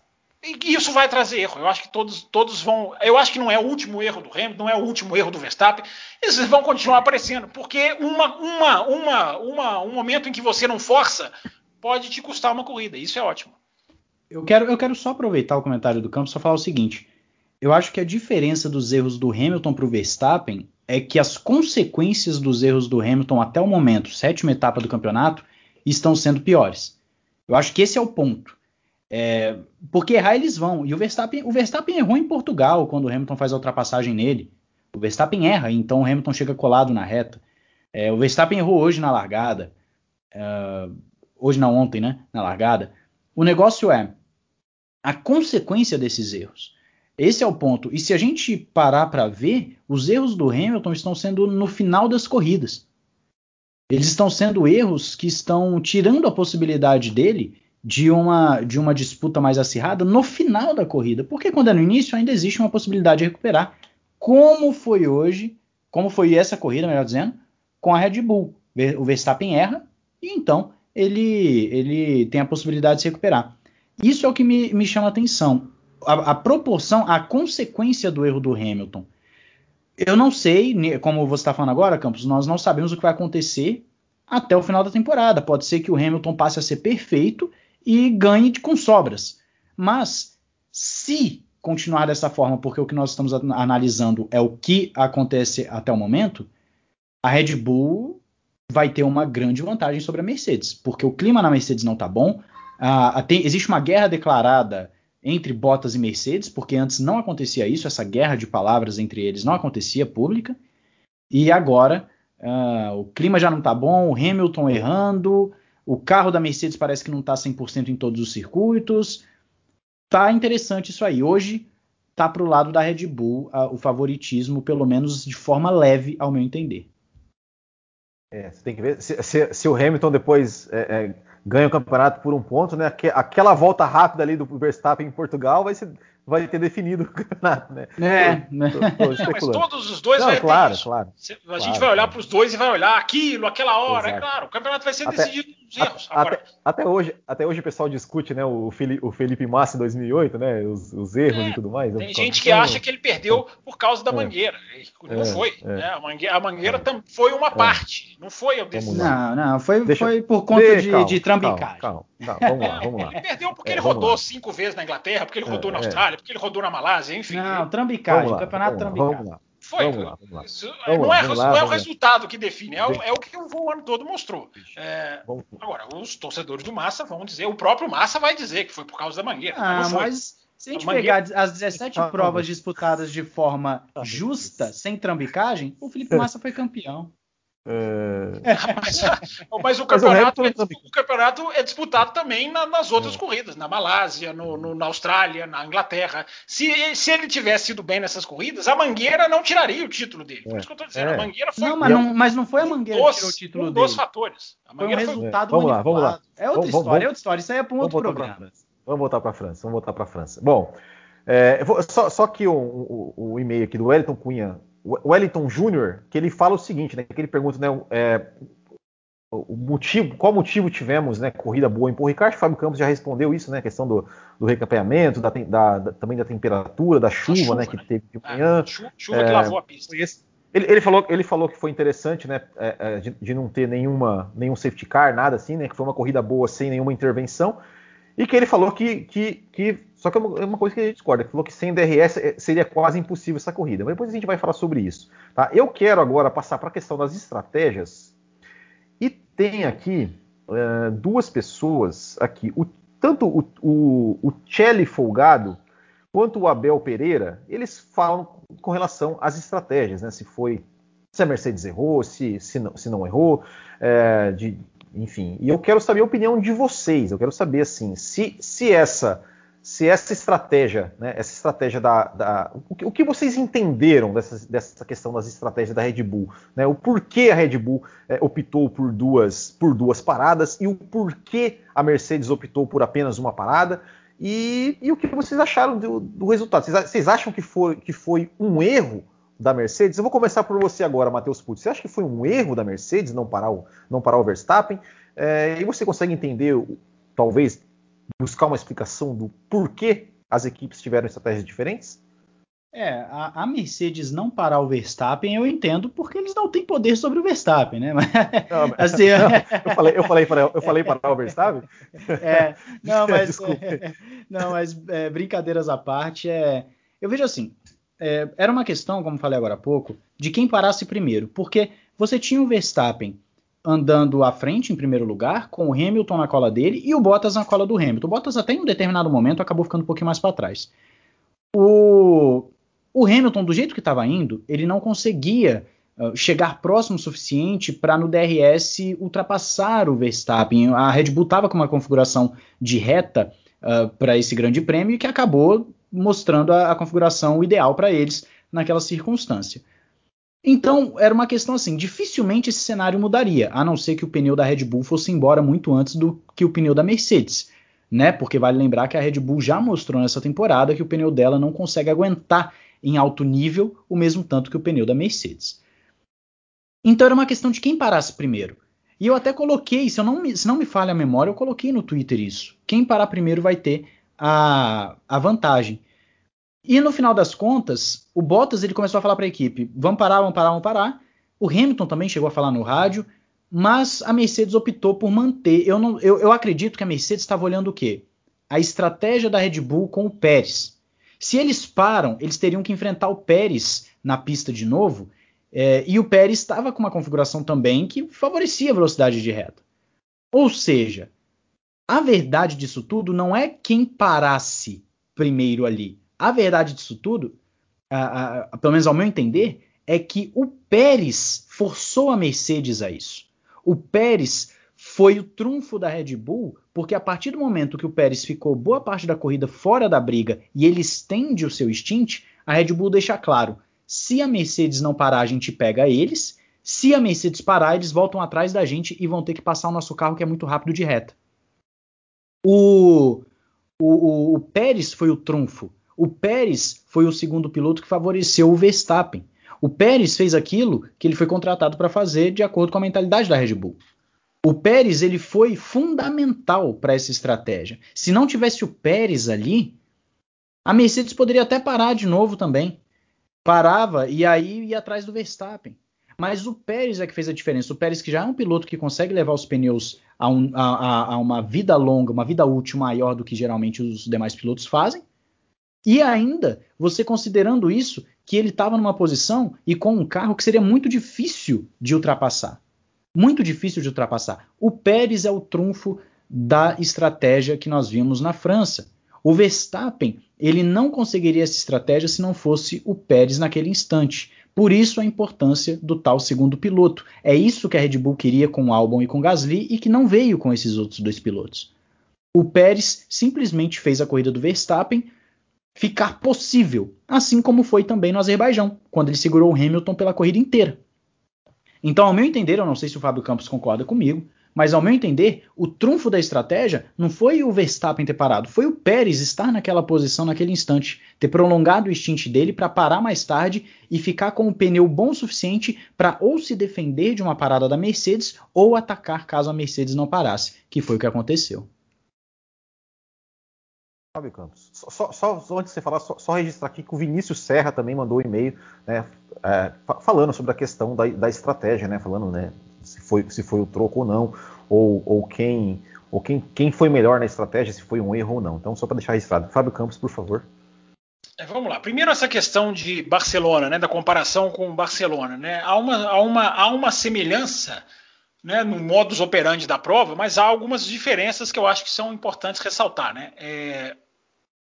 e isso vai trazer erro. Eu acho que todos, todos vão. Eu acho que não é o último erro do Hamilton, não é o último erro do Verstappen. Esses vão continuar aparecendo, porque uma, uma, uma, uma, um momento em que você não força pode te custar uma corrida. Isso é ótimo. Eu quero, eu quero só aproveitar o comentário do campo só falar o seguinte. Eu acho que a diferença dos erros do Hamilton para o Verstappen é que as consequências dos erros do Hamilton até o momento, sétima etapa do campeonato, estão sendo piores. Eu acho que esse é o ponto. É, porque errar eles vão. E o Verstappen, o Verstappen errou em Portugal quando o Hamilton faz a ultrapassagem nele. O Verstappen erra, então o Hamilton chega colado na reta. É, o Verstappen errou hoje na largada. Uh, hoje não, ontem, né? Na largada. O negócio é a consequência desses erros. Esse é o ponto. E se a gente parar para ver, os erros do Hamilton estão sendo no final das corridas. Eles estão sendo erros que estão tirando a possibilidade dele de uma, de uma disputa mais acirrada no final da corrida. Porque quando é no início, ainda existe uma possibilidade de recuperar. Como foi hoje, como foi essa corrida, melhor dizendo, com a Red Bull. O Verstappen erra e então ele, ele tem a possibilidade de se recuperar. Isso é o que me, me chama a atenção a, a, proporção, a consequência do erro do Hamilton. Eu não sei, como você está falando agora, Campos, nós não sabemos o que vai acontecer até o final da temporada. Pode ser que o Hamilton passe a ser perfeito e ganhe com sobras. Mas se continuar dessa forma, porque o que nós estamos analisando é o que acontece até o momento, a Red Bull vai ter uma grande vantagem sobre a Mercedes, porque o clima na Mercedes não está bom. Ah, tem, existe uma guerra declarada entre Bottas e Mercedes, porque antes não acontecia isso, essa guerra de palavras entre eles não acontecia pública. E agora uh, o clima já não está bom, o Hamilton errando, o carro da Mercedes parece que não está 100% em todos os circuitos. Tá interessante isso aí. Hoje tá para o lado da Red Bull uh, o favoritismo, pelo menos de forma leve, ao meu entender. É, você tem que ver se, se, se o Hamilton depois é, é ganha o campeonato por um ponto, né? Aquela volta rápida ali do Verstappen em Portugal vai, ser, vai ter definido o campeonato, né? É, né? tô, tô mas todos os dois Não, vai claro, claro. A claro, gente vai olhar para os dois e vai olhar aquilo, aquela hora, é Exato. é claro. O campeonato vai ser até, decidido erros. Até, até, hoje, até hoje o pessoal discute, né? O Felipe, o Felipe Massa em 2008, né? Os, os erros é, e tudo mais. Tem gente que acha que ele perdeu por causa da é. mangueira. Não é, foi. É. Né? A mangueira, a mangueira foi uma parte. Não foi a decisão. Não, não. Foi, Deixa, foi por conta de, calma, de trambicagem. Calma, calma. Não, vamos lá, vamos lá. Ele perdeu porque é, ele rodou lá. cinco vezes na Inglaterra, porque ele rodou é, na é. Austrália, porque ele rodou na Malásia, enfim. Não, trambicagem, campeonato trambicagem. Vamos lá. Foi. Vamos lá, vamos lá. Isso vamos não, é, lá, não é o resultado que define, é o, é o que o ano todo mostrou. É, agora, os torcedores do Massa vão dizer, o próprio Massa vai dizer que foi por causa da mangueira. Ah, mas se a gente a pegar as 17 ah, provas disputadas de forma justa, sem trambicagem, o Felipe Massa foi campeão. É... Mas, mas, o, campeonato mas o, é, o, campeonato é, disputado também na, nas outras é. corridas, na Malásia, no, no, na Austrália, na Inglaterra. Se, se ele tivesse sido bem nessas corridas, a Mangueira não tiraria o título dele. Por é. isso que eu estou dizendo, a é. Mangueira foi. Não, mas não, mas não foi a Mangueira que tirou o título um dele. dos fatores. A Mangueira foi um resultado foi... vamos lá, vamos lá. É outra vamos, história, vamos, é outra história. Isso aí é para um outro programa. Vamos voltar para a França. Vamos voltar para a França. Bom. É, vou, só, só, que o, o, o, e-mail aqui do Wellington Cunha, Wellington Júnior, que ele fala o seguinte, né? Que ele pergunta, né? É, o motivo, qual motivo tivemos, né, corrida boa em Paul Ricard? Fábio Campos já respondeu isso, né, a questão do, do recampeamento, da, da, da, também da temperatura, da chuva, chuva né, que né? teve de é, manhã. chuva, chuva é, que lavou a pista. Ele, ele, falou, ele falou que foi interessante, né, é, é, de, de, não ter nenhuma, nenhum safety car, nada assim, né, que foi uma corrida boa sem nenhuma intervenção, e que ele falou que, que, que só que é uma, coisa que a gente discorda, ele falou que sem DRS seria quase impossível essa corrida, mas depois a gente vai falar sobre isso. Tá? Eu quero agora passar para a questão das estratégias e tem aqui uh, duas pessoas aqui, o, tanto o, o, o Chelly Folgado quanto o Abel Pereira, eles falam com relação às estratégias, né? Se foi se a Mercedes errou, se, se, não, se não errou, é, de, enfim. E eu quero saber a opinião de vocês. Eu quero saber assim, se, se essa se essa estratégia, né, essa estratégia da, da o, que, o, que, vocês entenderam dessa, dessa, questão das estratégias da Red Bull, né, o porquê a Red Bull é, optou por duas, por duas paradas e o porquê a Mercedes optou por apenas uma parada e, e o que vocês acharam do, do resultado? Vocês, vocês, acham que foi, que foi um erro da Mercedes? Eu vou começar por você agora, Matheus Putz. Você acha que foi um erro da Mercedes não parar o, não parar o Verstappen? É, e você consegue entender, talvez, buscar uma explicação do porquê as equipes tiveram estratégias diferentes? É, a, a, Mercedes não parar o Verstappen, eu entendo, porque eles não têm poder sobre o Verstappen, né? Mas, não, assim, não, eu falei, eu falei para eu falei para o Verstappen. É, não, mas, é, não, mas é, brincadeiras à parte, é, eu vejo assim, é, era uma questão, como falei agora há pouco, de quem parasse primeiro, porque você tinha o Verstappen andando à frente em primeiro lugar, com o Hamilton na cola dele e o Bottas na cola do Hamilton. O Bottas até em um determinado momento acabou ficando um pouquinho mais para trás. O, o Hamilton, do jeito que estava indo, ele não conseguia uh, chegar próximo o suficiente para no DRS ultrapassar o Verstappen. A Red Bull estava com uma configuração de reta uh, para esse grande prêmio que acabou mostrando a, a configuração ideal para eles naquela circunstância. Então, era uma questão assim, dificilmente esse cenário mudaria, a não ser que o pneu da Red Bull fosse embora muito antes do que o pneu da Mercedes, né? Porque vale lembrar que a Red Bull já mostrou nessa temporada que o pneu dela não consegue aguentar em alto nível o mesmo tanto que o pneu da Mercedes. Então era uma questão de quem parasse primeiro. E eu até coloquei, se, não me, se não me falha a memória, eu coloquei no Twitter isso. Quem parar primeiro vai ter a, a vantagem. E no final das contas, o Bottas ele começou a falar para a equipe: vamos parar, vamos parar, vamos parar. O Hamilton também chegou a falar no rádio, mas a Mercedes optou por manter. Eu, não, eu, eu acredito que a Mercedes estava olhando o quê? A estratégia da Red Bull com o Pérez. Se eles param, eles teriam que enfrentar o Pérez na pista de novo, é, e o Pérez estava com uma configuração também que favorecia a velocidade de reta. Ou seja, a verdade disso tudo não é quem parasse primeiro ali, a verdade disso tudo, a, a, pelo menos ao meu entender, é que o Pérez forçou a Mercedes a isso. O Pérez foi o trunfo da Red Bull, porque a partir do momento que o Pérez ficou boa parte da corrida fora da briga e ele estende o seu stint, a Red Bull deixa claro: se a Mercedes não parar, a gente pega eles. Se a Mercedes parar, eles voltam atrás da gente e vão ter que passar o nosso carro que é muito rápido de reta. O, o, o, Pérez foi o trunfo. O Pérez foi o segundo piloto que favoreceu o Verstappen. O Pérez fez aquilo que ele foi contratado para fazer de acordo com a mentalidade da Red Bull. O Pérez ele foi fundamental para essa estratégia. Se não tivesse o Pérez ali, a Mercedes poderia até parar de novo também. Parava e aí ia atrás do Verstappen. Mas o Pérez é que fez a diferença. O Pérez, que já é um piloto que consegue levar os pneus a, um, a, a, uma vida longa, uma vida útil maior do que geralmente os demais pilotos fazem, e ainda, você considerando isso, que ele estava numa posição e com um carro que seria muito difícil de ultrapassar. Muito difícil de ultrapassar. O Pérez é o trunfo da estratégia que nós vimos na França. O Verstappen, ele não conseguiria essa estratégia se não fosse o Pérez naquele instante. Por isso a importância do tal segundo piloto. É isso que a Red Bull queria com o Albon e com Gasly e que não veio com esses outros dois pilotos. O Pérez simplesmente fez a corrida do Verstappen, ficar possível, assim como foi também no Azerbaijão, quando ele segurou o Hamilton pela corrida inteira. Então, ao meu entender, eu não sei se o Fábio Campos concorda comigo, Mas, ao meu entender, o trunfo da estratégia não foi o Verstappen ter parado, foi o Pérez estar naquela posição naquele instante, ter prolongado o stint dele para parar mais tarde e ficar com o pneu bom o suficiente para ou se defender de uma parada da Mercedes ou atacar caso a Mercedes não parasse, que foi o que aconteceu. Fábio Campos, só, só, só, antes de você falar, só, só, registrar aqui que o Vinícius Serra também mandou um e-mail né, é, falando sobre a questão da, da estratégia, né, falando né, se foi, se foi o troco ou não, ou, ou, quem, ou quem, quem foi melhor na estratégia, se foi um erro ou não. Então, só para deixar registrado. Fábio Campos, por favor. É, vamos lá. Primeiro essa questão de Barcelona, né, da comparação com Barcelona. Né? Há, uma, há, uma, há uma semelhança né, no modus operandi da prova, mas há algumas diferenças que eu acho que são importantes ressaltar. Né? É,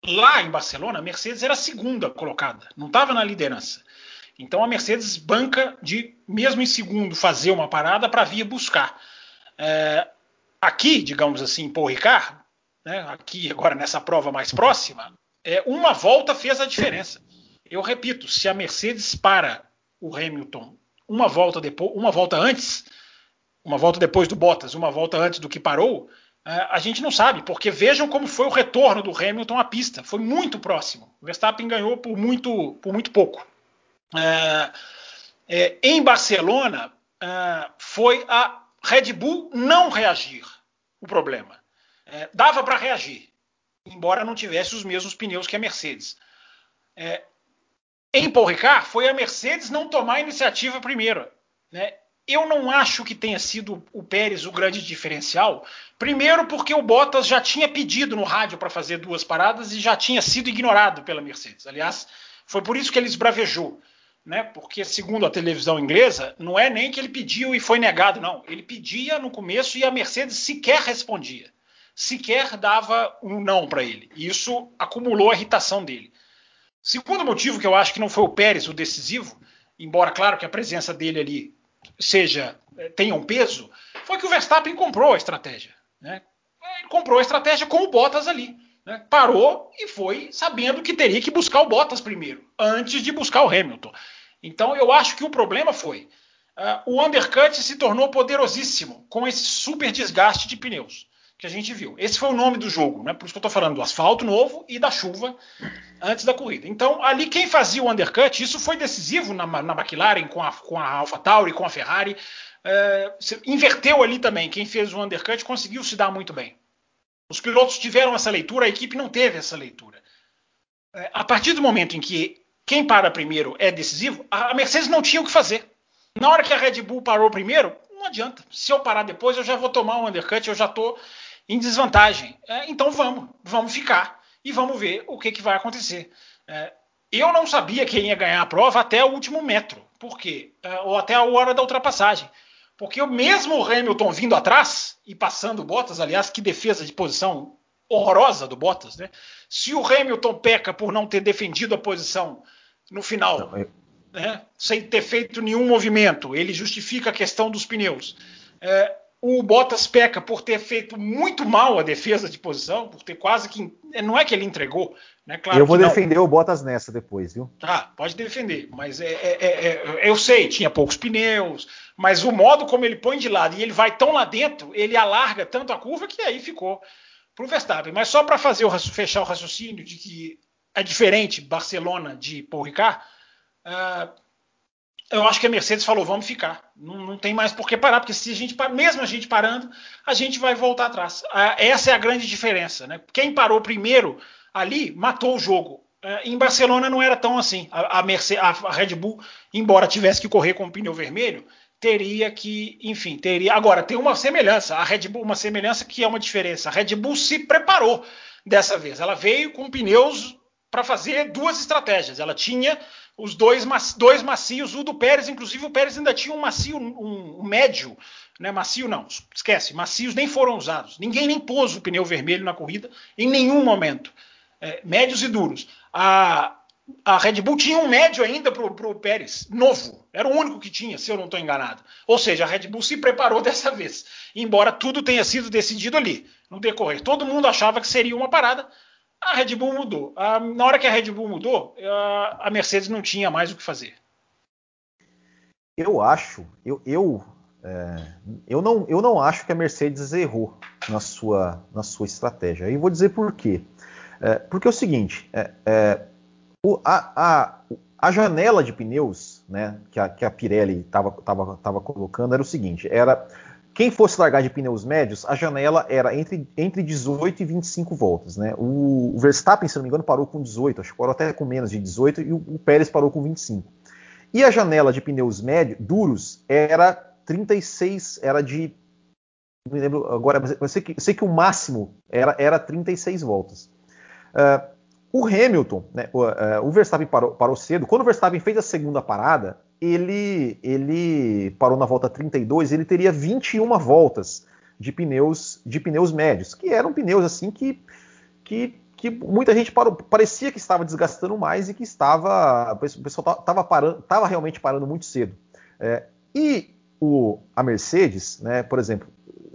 lá em Barcelona, a Mercedes era a segunda colocada, não estava na liderança. Então a Mercedes banca de, mesmo em segundo, fazer uma parada para vir buscar. É, aqui, digamos assim, Paul Ricard, né, aqui agora nessa prova mais próxima, é, uma volta fez a diferença. Eu repito, se a Mercedes para o Hamilton uma volta depois, uma volta antes, uma volta depois do Bottas, uma volta antes do que parou, é, a gente não sabe, porque vejam como foi o retorno do Hamilton à pista. Foi muito próximo. O Verstappen ganhou por muito, por muito pouco. É, é, em Barcelona, é, foi a Red Bull não reagir o problema. É, dava para reagir, embora não tivesse os mesmos pneus que a Mercedes. É, em Paul Ricard, foi a Mercedes não tomar a iniciativa primeiro. Né? Eu não acho que tenha sido o Pérez o grande diferencial. Primeiro, porque o Bottas já tinha pedido no rádio para fazer duas paradas e já tinha sido ignorado pela Mercedes. Aliás, foi por isso que ele esbravejou né? Porque segundo a televisão inglesa, não é nem que ele pediu e foi negado, não. Ele pedia no começo e a Mercedes sequer respondia, sequer dava um não para ele. E isso acumulou a irritação dele. Segundo motivo que eu acho que não foi o Pérez o decisivo, embora claro que a presença dele ali seja eh, tenha um peso, foi que o Verstappen comprou a estratégia, né? Ele comprou a estratégia com o Bottas ali. Né? Parou e foi sabendo que teria que buscar o Bottas primeiro, antes de buscar o Hamilton. Então eu acho que o problema foi uh, o undercut se tornou poderosíssimo com esse super desgaste de pneus que a gente viu. Esse foi o nome do jogo, né? Por isso que eu estou falando do asfalto novo e da chuva antes da corrida. Então, ali quem fazia o undercut, isso foi decisivo na, na McLaren, com a, com a AlphaTauri, com a Ferrari. Uh, inverteu ali também. Quem fez o undercut conseguiu se dar muito bem. Os pilotos tiveram essa leitura, a equipe não teve essa leitura. Uh, a partir do momento em que quem para primeiro é decisivo, a Mercedes não tinha o que fazer. Na hora que a Red Bull parou primeiro, não adianta. Se eu parar depois, eu já vou tomar um undercut, eu já estou em desvantagem. É, então vamos, vamos ficar e vamos ver o que, que vai acontecer. É, eu não sabia quem ia ganhar a prova até o último metro. Por quê? É, ou até a hora da ultrapassagem. Porque mesmo o Hamilton vindo atrás e passando Bottas, aliás, que defesa de posição horrorosa do Bottas, né? Se o Hamilton peca por não ter defendido a posição no final, não, eu... né, sem ter feito nenhum movimento. Ele justifica a questão dos pneus. É, o Bottas peca por ter feito muito mal a defesa de posição, por ter quase que. Não é que ele entregou, né? Claro eu vou defender o Bottas nessa depois, viu? Tá, pode defender. Mas é, é, é, é, eu sei, tinha poucos pneus, mas o modo como ele põe de lado e ele vai tão lá dentro, ele alarga tanto a curva que aí ficou para o Verstappen. Mas só para fazer o, fechar o raciocínio de que é diferente Barcelona de Paul Ricard, uh, eu acho que a Mercedes falou, vamos ficar. Não, não, tem mais por que parar, porque se a gente, mesmo a gente parando, a gente vai voltar atrás. Uh, essa é a grande diferença. Né? Quem parou primeiro ali matou o jogo. Uh, em Barcelona não era tão assim. A, a, Mercedes, a, Red Bull, embora tivesse que correr com o pneu vermelho, teria que, enfim, teria. Agora, tem uma semelhança. A Red Bull, uma semelhança que é uma diferença. A Red Bull se preparou dessa vez. Ela veio com pneus para fazer duas estratégias. Ela tinha os dois, dois macios, o do Pérez, inclusive o Pérez ainda tinha um macio, um, um médio, né? Macio não, esquece, macios nem foram usados. Ninguém nem pôs o pneu vermelho na corrida em nenhum momento. É, médios e duros. A, a Red Bull tinha um médio ainda para o Pérez, novo. Era o único que tinha, se eu não estou enganado. Ou seja, a Red Bull se preparou dessa vez, embora tudo tenha sido decidido ali, no decorrer. Todo mundo achava que seria uma parada, a Red Bull mudou. A, na hora que a Red Bull mudou, a, a, Mercedes não tinha mais o que fazer. Eu acho, eu, eu É, eu, não, eu não acho que a Mercedes errou na sua, na sua estratégia. E vou dizer por quê. É, porque é o seguinte: é, é o, a, a, janela de pneus né, que, a, que a Pirelli estava colocando era o seguinte: era quem fosse largar de pneus médios, a janela era entre, entre 18 e 25 voltas. Né? O, o Verstappen, se não me engano, parou com 18, acho que parou até com menos de 18, e o, o Pérez parou com 25. E a janela de pneus médios, duros, era 36, era de. Não me lembro agora, mas eu sei que, eu sei que o máximo era, era 36 voltas. Uh, o Hamilton, né, o, uh, o, Verstappen parou, parou cedo. Quando o Verstappen fez a segunda parada, ele, ele parou na volta 32, ele teria 21 voltas de pneus de pneus médios, que eram pneus assim que, que, que muita gente parou, parecia que estava desgastando mais e que estava o pessoal estava parando, estava realmente parando muito cedo. É, e o, a Mercedes, né, por exemplo,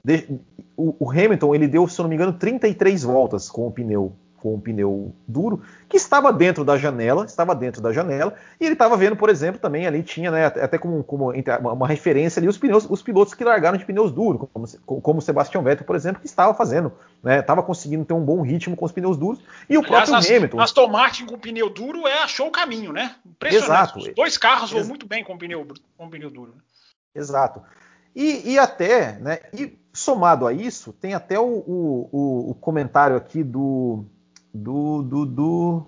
de, o, o, Hamilton ele deu, se eu não me engano, 33 voltas com o pneu com um pneu duro, que estava dentro da janela, estava dentro da janela, e ele estava vendo, por exemplo, também ali tinha, né, até como, como uma referência ali, os, pneus, os pilotos que largaram de pneus duros, como, como o Sebastian Vettel, por exemplo, que estava fazendo, né, estava conseguindo ter um bom ritmo com os pneus duros, e o Aliás, próprio Hamilton... Aston Martin com pneu duro é, achou o caminho, né? Impressionante. Exato. Os dois carros vão muito bem com pneu, com pneu duro. Né? Exato. E, e, até, né, e somado a isso, tem até o, o, o comentário aqui do, do. do, do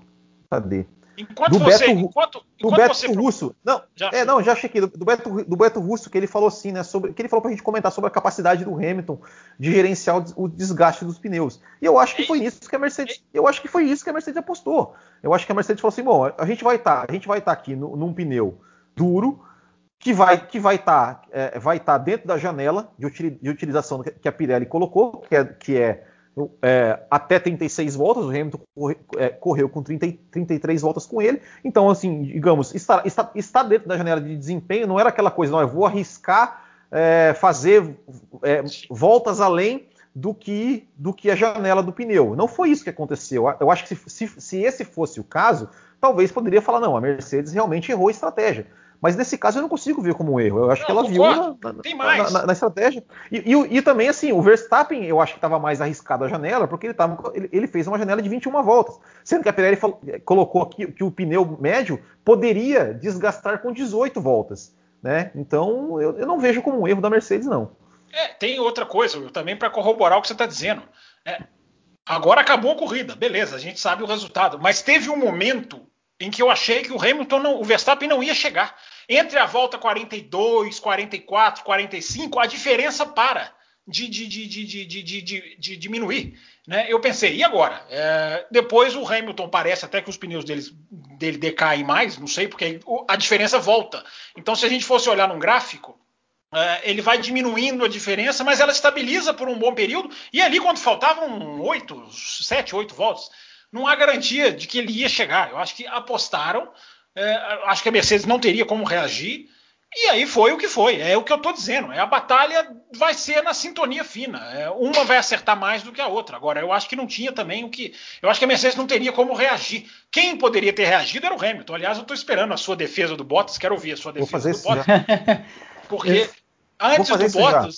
cadê? Enquanto do você, Beto, enquanto, do Beto você... Russo. Não, já, é, não, já chequei. Do, do, Beto, do Beto Russo, que ele falou assim, né? Sobre, que ele falou pra gente comentar sobre a capacidade do Hamilton de gerenciar o, o desgaste dos pneus. E eu acho que foi isso que a Mercedes. Eu acho que foi isso que a Mercedes apostou. Eu acho que a Mercedes falou assim: bom, a gente vai estar, tá, a gente vai estar tá aqui no, num pneu duro, que vai que vai estar tá, é, vai estar tá dentro da janela de, utilização que a Pirelli colocou, que é, que é é, até 36 voltas, o Hamilton corre, é, correu com 30, 33 voltas com ele. Então, assim, digamos, está, dentro da janela de desempenho, não era aquela coisa, não, eu vou arriscar é, fazer é, voltas além do que, do que a janela do pneu. Não foi isso que aconteceu. Eu acho que se, se, se esse fosse o caso, talvez poderia falar, não, a Mercedes realmente errou a estratégia. Mas nesse caso eu não consigo ver como um erro. Eu acho não, que ela concordo. viu na, na, na, na estratégia. E, e, e, também, assim, o Verstappen eu acho que estava mais arriscado a janela, porque ele, tava, ele, ele, fez uma janela de 21 voltas. Sendo que a Pirelli falou, colocou aqui que o pneu médio poderia desgastar com 18 voltas. Né? Então eu, eu não vejo como um erro da Mercedes, não. É, tem outra coisa, também para corroborar o que você está dizendo. É, agora acabou a corrida, beleza, a gente sabe o resultado. Mas teve um momento em que eu achei que o Hamilton, não, o Verstappen não ia chegar. Entre a volta 42, 44, 45, a diferença para de, de, de, de diminuir. Né? Eu pensei, e agora? É, depois o Hamilton parece até que os pneus deles, dele decaem mais, não sei, porque a diferença volta. Então, se a gente fosse olhar num gráfico, é, ele vai diminuindo a diferença, mas ela estabiliza por um bom período. E ali, quando faltavam 8, 7, 8 voltas, não há garantia de que ele ia chegar. Eu acho que apostaram, é, acho que a Mercedes não teria como reagir. E aí foi o que foi. É o que eu estou dizendo. É a batalha vai ser na sintonia fina. É, uma vai acertar mais do que a outra. Agora, eu acho que não tinha também o que. Eu acho que a Mercedes não teria como reagir. Quem poderia ter reagido era o Hamilton. Aliás, eu estou esperando a sua defesa do Bottas. Quero ouvir a sua defesa do Bottas. Porque antes do Bottas,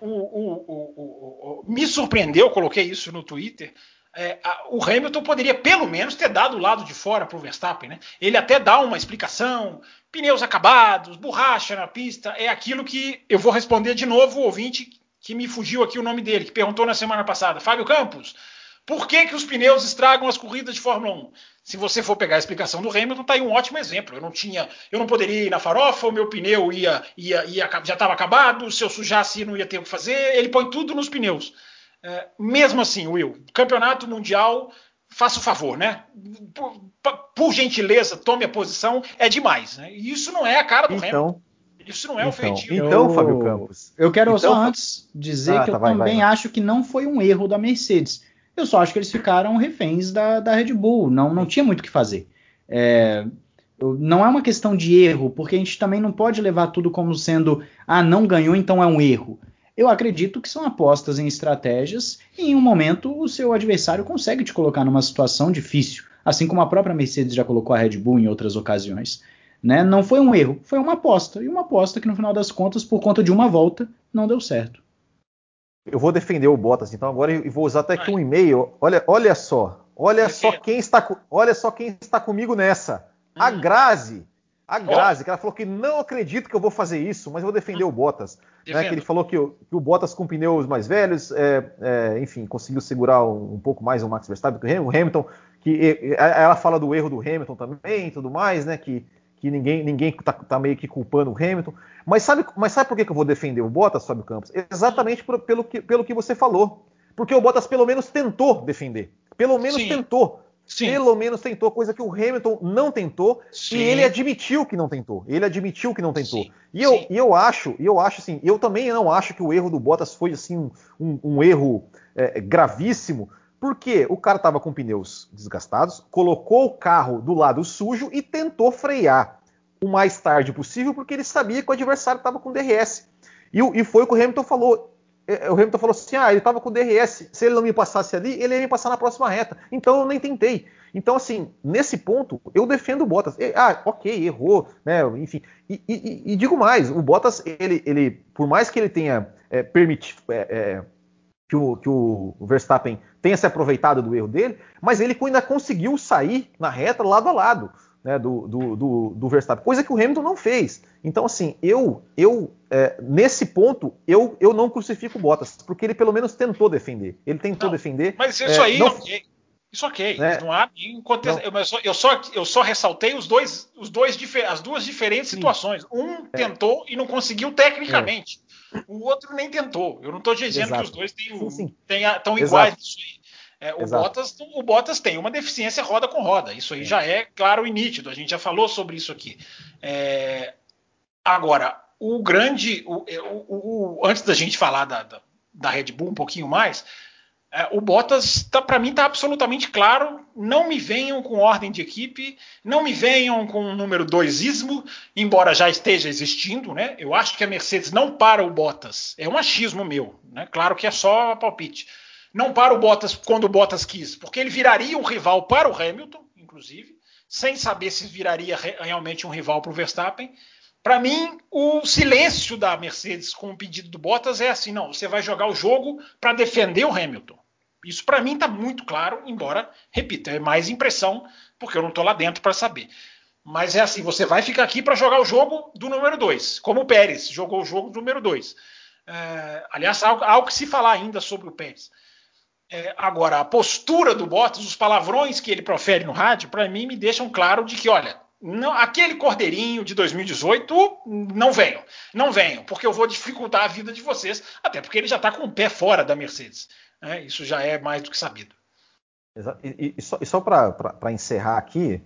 o, o, o, me surpreendeu, coloquei isso no Twitter é, a, o Hamilton poderia pelo menos ter dado o lado de fora para o Verstappen, né? Ele até dá uma explicação, pneus acabados, borracha na pista, é aquilo que eu vou responder de novo o ouvinte que me fugiu aqui o nome dele, que perguntou na semana passada, Fábio Campos, por que, que os pneus estragam as corridas de Fórmula 1? Se você for pegar a explicação do Hamilton, tá aí um ótimo exemplo. Eu não tinha, eu não poderia ir na farofa, o meu pneu ia, ia, ia já estava acabado, se eu sujasse não ia ter o que fazer. Ele põe tudo nos pneus. É, mesmo assim, Will, campeonato mundial, faça o favor, né? Por, por, gentileza, tome a posição, é demais, né? E isso não é a cara do então, Hamilton. Isso não é então, o feitio. Então, Fábio Campos. Eu quero então, só antes dizer ah, que tá, eu vai, também vai, acho que não foi um erro da Mercedes. Eu só acho que eles ficaram reféns da, da Red Bull. Não, não tinha muito o que fazer. É, não é uma questão de erro, porque a gente também não pode levar tudo como sendo, ah, não ganhou, então é um erro eu acredito que são apostas em estratégias e em um momento o seu adversário consegue te colocar numa situação difícil, assim como a própria Mercedes já colocou a Red Bull em outras ocasiões. Né? Não foi um erro, foi uma aposta. E uma aposta que, no final das contas, por conta de uma volta, não deu certo. Eu vou defender o Bottas, então agora e vou usar até aqui um e-mail. Olha, olha só, olha só quem está, olha só quem está comigo nessa. A hum. Grazi. A Grazi, que ela falou que não acredito que eu vou fazer isso, mas eu vou defender o Bottas. Né, que ele falou que, que, o Bottas com pneus mais velhos, é, é, enfim, conseguiu segurar um, um, pouco mais o Max Verstappen que o Hamilton. Que ela fala do erro do Hamilton também, e tudo mais, né? Que, que ninguém ninguém tá, tá, meio que culpando o Hamilton. Mas sabe, mas sabe por que, que eu vou defender o Bottas, Fábio Campos? Exatamente por, pelo, que, pelo que você falou. Porque o Bottas pelo menos tentou defender. Pelo menos Sim. tentou. Sim. Pelo menos tentou, coisa que o Hamilton não tentou, Sim. e ele admitiu que não tentou. Ele admitiu que não tentou. Sim. E, eu, e eu acho, e eu acho assim, eu também não acho que o erro do Bottas foi assim um, um, um erro é, gravíssimo, porque o cara estava com pneus desgastados, colocou o carro do lado sujo e tentou frear o mais tarde possível, porque ele sabia que o adversário estava com DRS. E, e foi o que o Hamilton falou. É, o Hamilton falou assim: ah, ele estava com DRS, se ele não me passasse ali, ele ia me passar na próxima reta. Então eu nem tentei. Então, assim, nesse ponto, eu defendo o Bottas. Ah, ok, errou, né? Enfim. E, e, e digo mais: o Bottas, ele, ele, por mais que ele tenha é, permitido. É, é, que, o, que o Verstappen tenha se aproveitado do erro dele, mas ele ainda conseguiu sair na reta lado a lado né, do, do, do, do, Verstappen, coisa que o Hamilton não fez. Então, assim, eu, eu é, nesse ponto, eu, eu não crucifico o Bottas, porque ele pelo menos tentou defender. Ele tentou não, defender. Mas isso é, aí, não, ok. Isso ok. Né? Não há nenhum contexto. Eu, só, eu, só, eu só ressaltei os dois, os dois, as duas diferentes sim. situações. Um é. tentou e não conseguiu tecnicamente. É. O outro nem tentou. Eu não estou dizendo Exato. que os dois estão iguais nisso aí. É, o, Bottas, o, Bottas, tem uma deficiência roda com roda. Isso aí é. já é claro e nítido. A gente já falou sobre isso aqui. É, agora, o grande. É, o, o, antes da gente falar da, da, da, Red Bull um pouquinho mais, é, o Bottas, tá, para mim, está absolutamente claro. Não me venham com ordem de equipe, não me venham com o número 2 ismo, embora já esteja existindo. Né? Eu acho que a Mercedes não para o Bottas. É um achismo meu. Né? Claro que é só palpite não para o Bottas quando o Bottas quis, porque ele viraria um rival para o Hamilton, inclusive, sem saber se viraria realmente um rival para o Verstappen. Para mim, o silêncio da Mercedes com o pedido do Bottas é assim: não, você vai jogar o jogo para defender o Hamilton. Isso para mim está muito claro, embora, repita, é mais impressão, porque eu não estou lá dentro para saber. Mas é assim: você vai ficar aqui para jogar o jogo do número 2, como o Pérez jogou o jogo do número 2. É, aliás, há algo que se falar ainda sobre o Pérez. É, agora, a postura do Bottas, os palavrões que ele profere no rádio, para mim me deixam claro de que, olha, não, aquele cordeirinho de 2018, não venham, não venham, porque eu vou dificultar a vida de vocês, até porque ele já está com o pé fora da Mercedes. Né? Isso já é mais do que sabido. E, e só, só para encerrar aqui?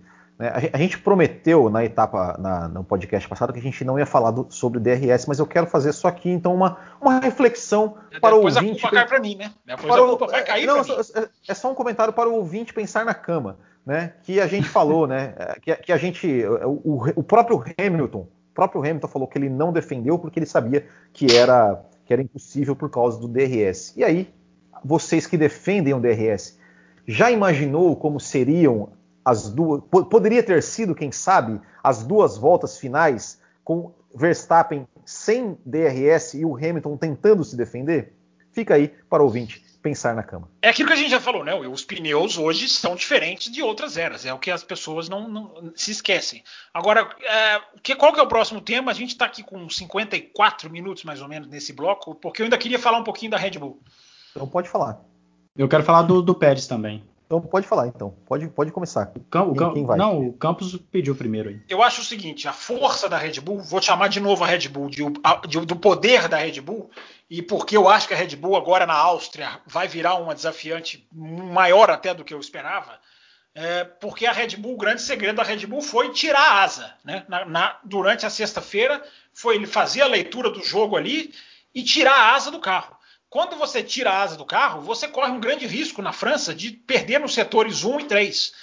A gente prometeu na etapa, na, no podcast passado, que a gente não ia falar do, sobre DRS, mas eu quero fazer só aqui, então, uma, uma reflexão é, para o ouvinte. A culpa cai para mim, né? Depois para culpa vai cair não, é, é só um comentário para o ouvinte pensar na cama, né? Que a gente falou, né? É, que, que a gente, o, o próprio Hamilton, o próprio Hamilton falou que ele não defendeu porque ele sabia que era, que era impossível por causa do DRS. E aí, vocês que defendem o DRS, já imaginou como seriam as duas. Poderia ter sido, quem sabe, as duas voltas finais com Verstappen sem DRS e o Hamilton tentando se defender? Fica aí para o ouvinte pensar na cama. É aquilo que a gente já falou, né? Os pneus hoje são diferentes de outras eras. É o que as pessoas não, não se esquecem. Agora, é, que, qual que é o próximo tema? A gente está aqui com 54 minutos mais ou menos nesse bloco, porque eu ainda queria falar um pouquinho da Red Bull. Então pode falar. Eu quero falar do, do Pérez também. Então pode falar, então. Pode, pode começar. O Cam, quem, quem vai? Não, o Campos pediu primeiro aí. Eu acho o seguinte: a força da Red Bull, vou chamar de novo a Red Bull, de, de, do poder da Red Bull, e porque eu acho que a Red Bull agora na Áustria vai virar uma desafiante maior até do que eu esperava. É, porque a Red Bull, o grande segredo da Red Bull foi tirar a asa. Né? Na, na, durante a sexta-feira, foi ele fazer a leitura do jogo ali e tirar a asa do carro. Quando você tira a asa do carro, você corre um grande risco na França de perder nos setores 1 e 3.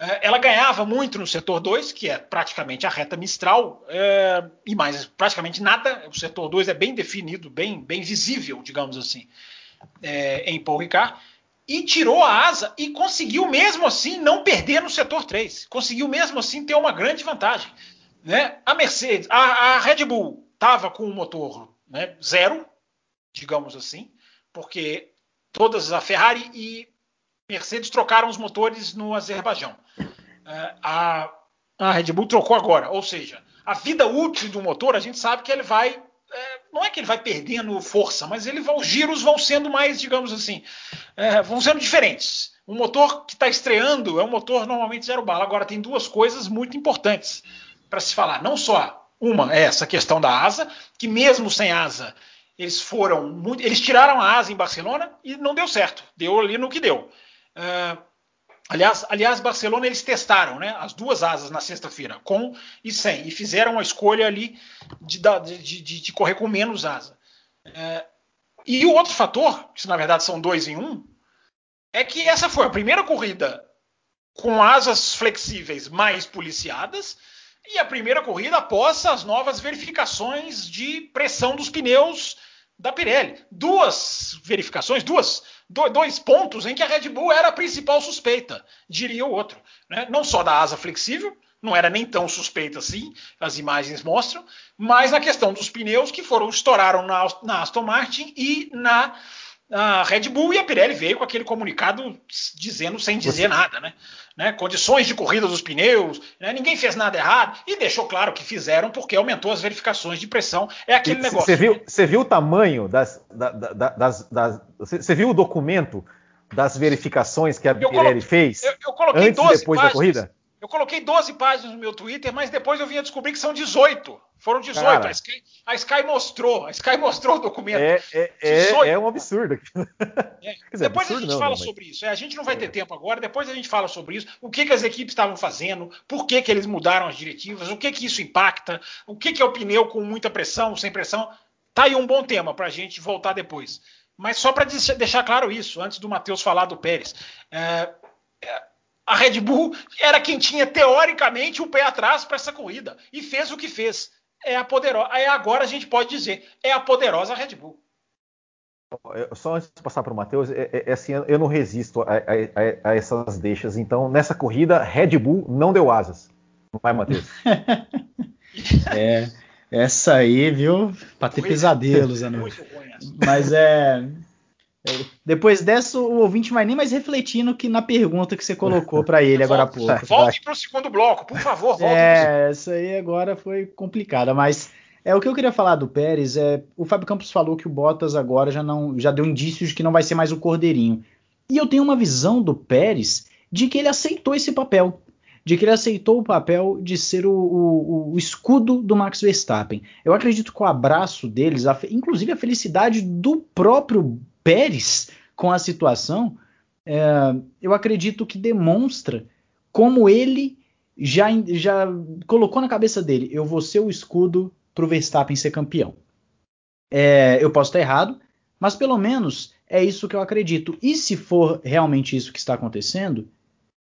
É, ela ganhava muito no setor 2, que é praticamente a reta Mistral, é, e mais praticamente nada. O setor 2 é bem definido, bem, bem visível, digamos assim, é, em Paul Ricard. E tirou a asa e conseguiu mesmo assim não perder no setor 3. Conseguiu mesmo assim ter uma grande vantagem. né, a Mercedes, a, a Red Bull estava com o motor né, zero, digamos assim, porque todas a Ferrari e Mercedes trocaram os motores no Azerbaijão. É, a, a Red Bull trocou agora, ou seja, a vida útil do motor a gente sabe que ele vai é, não é que ele vai perdendo força, mas ele vai, os giros vão sendo mais, digamos assim, é, vão sendo diferentes. O motor que está estreando é um motor normalmente zero bala. Agora tem duas coisas muito importantes para se falar. Não só uma é essa questão da asa, que mesmo sem asa eles foram muito, eles tiraram a asa em Barcelona e não deu certo. Deu ali no que deu. Uh, aliás, aliás, Barcelona eles testaram, né, as duas asas na sexta-feira, com e sem, e fizeram a escolha ali de, de, de, de correr com menos asa. Uh, e o outro fator, que na verdade são dois em um, é que essa foi a primeira corrida com asas flexíveis mais policiadas e a primeira corrida após as novas verificações de pressão dos pneus da Pirelli. Duas verificações, duas, dois pontos em que a Red Bull era a principal suspeita, diria o outro. Né? Não só da asa flexível, não era nem tão suspeita assim, as imagens mostram, mas na questão dos pneus que foram estouraram na, na Aston Martin e na a Red Bull e a Pirelli veio com aquele comunicado dizendo sem dizer nada, né? né? Condições de corrida dos pneus, né? ninguém fez nada errado e deixou claro que fizeram porque aumentou as verificações de pressão. É aquele negócio. Você viu, né? viu o tamanho das, das, das, Você viu o documento das verificações que a eu Pirelli fez eu, eu coloquei antes e depois páginas, da corrida? Eu coloquei 12 páginas no meu Twitter, mas depois eu vim a descobrir que são 18. Foram 18. Cara, a, Sky, a, Sky, mostrou. A Sky mostrou o documento. É, é, é, é um absurdo. É. Dizer, depois absurdo a gente não, fala não, sobre isso. É, a gente não vai ter tempo agora. Depois a gente fala sobre isso. O que, que as equipes estavam fazendo, por que, que eles mudaram as diretivas, o que, que isso impacta, o que, que é o pneu com muita pressão, sem pressão. Tá aí um bom tema para a gente voltar depois. Mas só para deixar claro isso, antes do Matheus falar do Pérez. É, a Red Bull era quem tinha teoricamente o pé atrás para essa corrida e fez o que fez é a poderosa. É agora a gente pode dizer, é a poderosa Red Bull. Só antes de passar para o Matheus, é, é, é, assim, eu não resisto a, a, a, essas deixas. Então, nessa corrida, Red Bull não deu asas. Não vai, Matheus? é, essa aí, viu? Para ter pesadelos, né? Mas é. Depois dessa, o ouvinte vai nem mais refletindo que na pergunta que você colocou para ele agora há pouco. Volte para o segundo bloco, por favor. Volte é, essa aí agora foi complicada, mas é o que eu queria falar do Pérez. É, o Fábio Campos falou que o Bottas agora já não, já deu indícios de que não vai ser mais o cordeirinho. E eu tenho uma visão do Pérez de que ele aceitou esse papel, de que ele aceitou o papel de ser o, o, o escudo do Max Verstappen. Eu acredito que o abraço deles, a, inclusive a felicidade do próprio Pérez com a situação, é, eu acredito que demonstra como ele já, já colocou na cabeça dele: eu vou ser o escudo para o Verstappen ser campeão. É, eu posso estar errado, mas pelo menos é isso que eu acredito. E se for realmente isso que está acontecendo,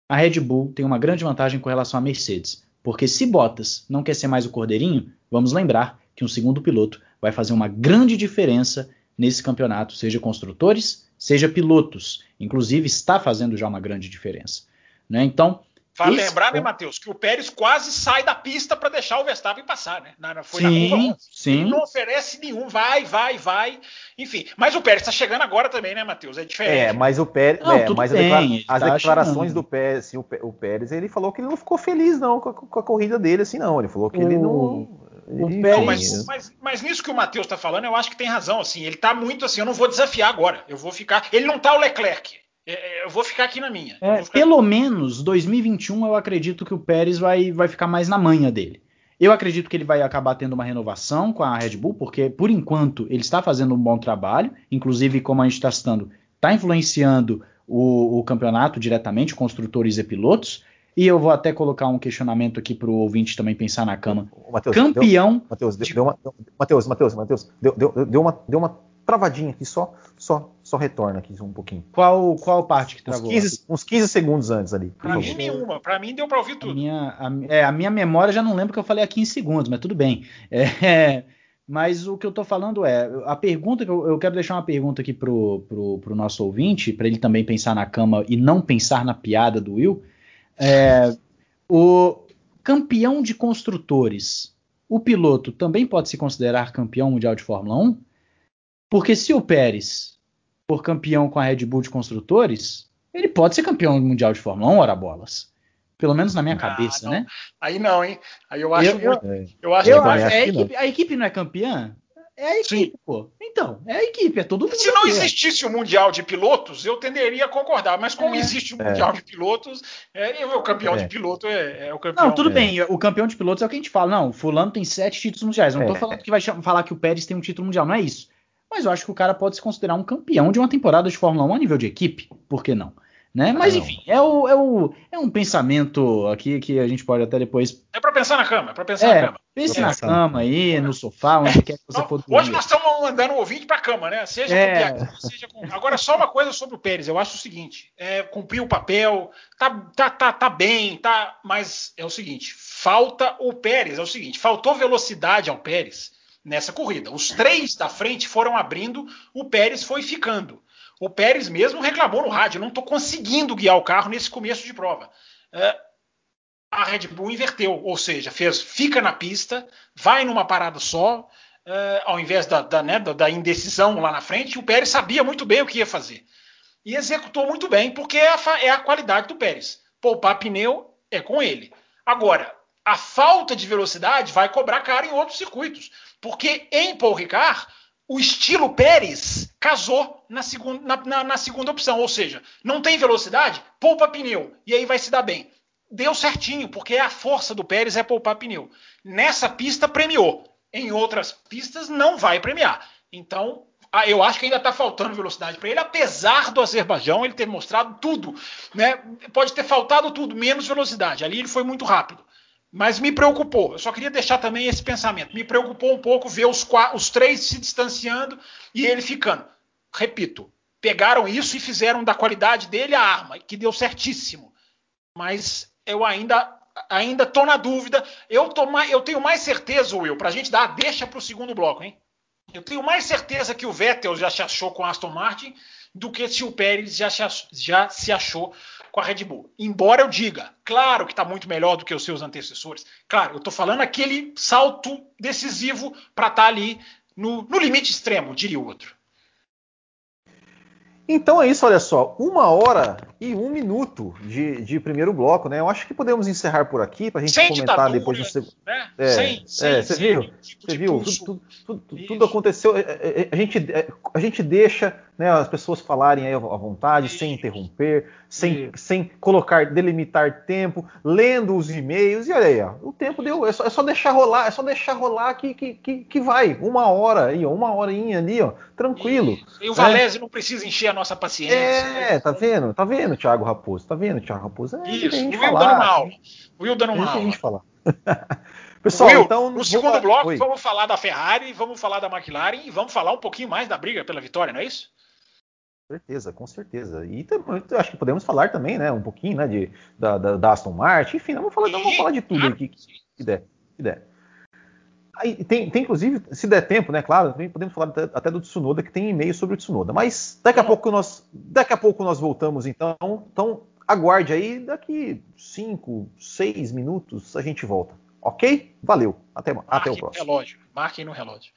a Red Bull tem uma grande vantagem com relação à Mercedes. Porque se Bottas não quer ser mais o cordeirinho, vamos lembrar que um segundo piloto vai fazer uma grande diferença nesse campeonato, seja construtores, seja pilotos. Inclusive, está fazendo já uma grande diferença. Né? Então. Vale lembrar, né, Matheus, que o Pérez quase sai da pista para deixar o Verstappen passar, né? Na, foi sim, na curva sim. Ele não oferece nenhum, vai, vai, vai. Enfim, mas o Pérez está chegando agora também, né, Matheus? É diferente. É, mas o Pérez. Não, é, mas bem, as tá declarações do Pérez, assim, o, Pérez, ele falou que ele não ficou feliz, não, com a, com a corrida dele, assim, não. Ele falou que o... ele não não, mas, mas, mas, nisso que o Matheus está falando, eu acho que tem razão. Assim, ele está muito assim. Eu não vou desafiar agora. Eu vou ficar. Ele não está o Leclerc. É, é, eu vou ficar aqui na minha. É, pelo aqui. menos 2021 eu acredito que o Pérez vai, vai ficar mais na manha dele. Eu acredito que ele vai acabar tendo uma renovação com a Red Bull, porque por enquanto ele está fazendo um bom trabalho, inclusive como a gente está citando, está influenciando o, o, campeonato diretamente, construtores e pilotos. E eu vou até colocar um questionamento aqui para o ouvinte também pensar na cama. Mateus, Campeão. Matheus, deu, deu uma, Mateus, Mateus, Mateus, deu, deu, deu, uma, deu uma travadinha aqui, só, só, só retorna aqui um pouquinho. Qual, qual parte que travou? Uns 15, uns 15 segundos antes ali. Para mim, nenhuma. Para mim, deu para ouvir tudo. A minha, a, é, a minha memória já não lembro que eu falei há 15 segundos, mas tudo bem. É, mas o que eu estou falando é, a pergunta que eu, eu, quero deixar uma pergunta aqui pro, pro, pro nosso ouvinte, para ele também pensar na cama e não pensar na piada do Will. É, o campeão de construtores, o piloto também pode se considerar campeão mundial de Fórmula 1? Porque se o Pérez for campeão com a Red Bull de construtores, ele pode ser campeão mundial de Fórmula 1, ora bolas. Pelo menos na minha ah, cabeça, não. né? Aí não, hein? Aí eu acho. Eu, eu, eu acho, eu acho, é a, equipe, a equipe não é campeã? É a equipe, Sim. pô. Então, é a equipe, é todo mundo. Se não existisse o Mundial de Pilotos, eu tenderia a concordar. Mas como é. existe o é. Mundial é. de Pilotos, é, o campeão é. de piloto é, é, o campeão. Não, tudo bem. O campeão de pilotos é o que a gente fala. Não, fulano tem sete títulos mundiais. Não tô falando que vai falar que o Pérez tem um título mundial. Não é isso. Mas eu acho que o cara pode se considerar um campeão de uma temporada de Fórmula 1 a nível de equipe. Por que não? Né? Mas enfim, é, o, é, o, é um pensamento aqui que a gente pode até depois. É para pensar na cama, é para pensar é, na cama. Pense na cama aí, no sofá, onde quer que você for dormir. Hoje nós estamos mandando o ouvinte para cama, né? Seja é. com seja com. Agora, só uma coisa sobre o Pérez. Eu acho o seguinte: é, cumpriu o papel, tá, tá, tá, tá bem, tá. Mas é o seguinte: falta o Pérez. É o seguinte: faltou velocidade ao Pérez nessa corrida. Os três da frente foram abrindo, o Pérez foi ficando. O Pérez mesmo reclamou no rádio: não estou conseguindo guiar o carro nesse começo de prova. É, a Red Bull inverteu, ou seja, fez fica na pista, vai numa parada só, é, ao invés da, da, né, da, indecisão lá na frente. O Pérez sabia muito bem o que ia fazer e executou muito bem, porque é a, é a qualidade do Pérez. Poupar pneu é com ele. Agora, a falta de velocidade vai cobrar caro em outros circuitos, porque em Paul Ricard o estilo Pérez casou na segunda, na, na, na segunda opção, ou seja, não tem velocidade, poupa pneu e aí vai se dar bem. Deu certinho, porque a força do Pérez é poupar pneu. Nessa pista premiou, em outras pistas não vai premiar. Então, eu acho que ainda está faltando velocidade para ele, apesar do Azerbaijão ele ter mostrado tudo, né? Pode ter faltado tudo, menos velocidade. Ali ele foi muito rápido. Mas me preocupou. Eu só queria deixar também esse pensamento. Me preocupou um pouco ver os, os três se distanciando e ele ficando. Repito, pegaram isso e fizeram da qualidade dele a arma, que deu certíssimo. Mas eu ainda ainda tô na dúvida. Eu, tô mais, eu tenho mais certeza, Will, para a gente dar a deixa para o segundo bloco, hein? Eu tenho mais certeza que o Vettel já se achou com Aston Martin do que se o Pérez já se, já se achou com a Red Bull. Embora eu diga, claro que está muito melhor do que os seus antecessores. Claro, eu estou falando aquele salto decisivo para estar tá ali no, no limite extremo, diria o outro. Então é isso, olha só, uma hora e um minuto de, de primeiro bloco, né? Eu acho que podemos encerrar por aqui para a gente sem comentar depois do segundo. Né? É, sem, sem, é, você viu? Tipo você viu? Tudo, tudo, tudo, tudo, aconteceu. É, é, a gente, a gente deixa né, as pessoas falarem aí à vontade, sem interromper, sem, sem colocar, delimitar tempo, lendo os e-mails, e olha aí, ó, o tempo deu, é só, é só, deixar rolar, é só deixar rolar que, que, que, que vai, uma hora aí, ó, uma horinha ali, ó, tranquilo. E, e o Valese né? não precisa encher a nossa paciência. É, tá vendo? Tá vendo, Thiago Raposo? Tá vendo, Thiago Raposo? É, Isso, o Will falar, dando uma aula. O Will dando uma aula. A gente falar. Pessoal, Will, então. No segundo vou... bloco, Oi. vamos falar da Ferrari, vamos falar da McLaren e vamos falar um pouquinho mais da briga pela vitória, não é isso? Com certeza, com certeza. E acho que podemos falar também, né, um pouquinho, né, de, da, da, da Aston Martin, enfim, vamos falar, vamos falar de tudo aqui que, der. Que der. Aí, tem, tem, inclusive, se der tempo, né, claro, também podemos falar até, até do Tsunoda, que tem e-mail sobre o Tsunoda. Mas daqui a pouco nós, daqui a pouco nós voltamos, então. Então aguarde aí, daqui 5, 6 minutos a gente volta. Ok? Valeu. Até, até o próximo. relógio. Marquem no relógio.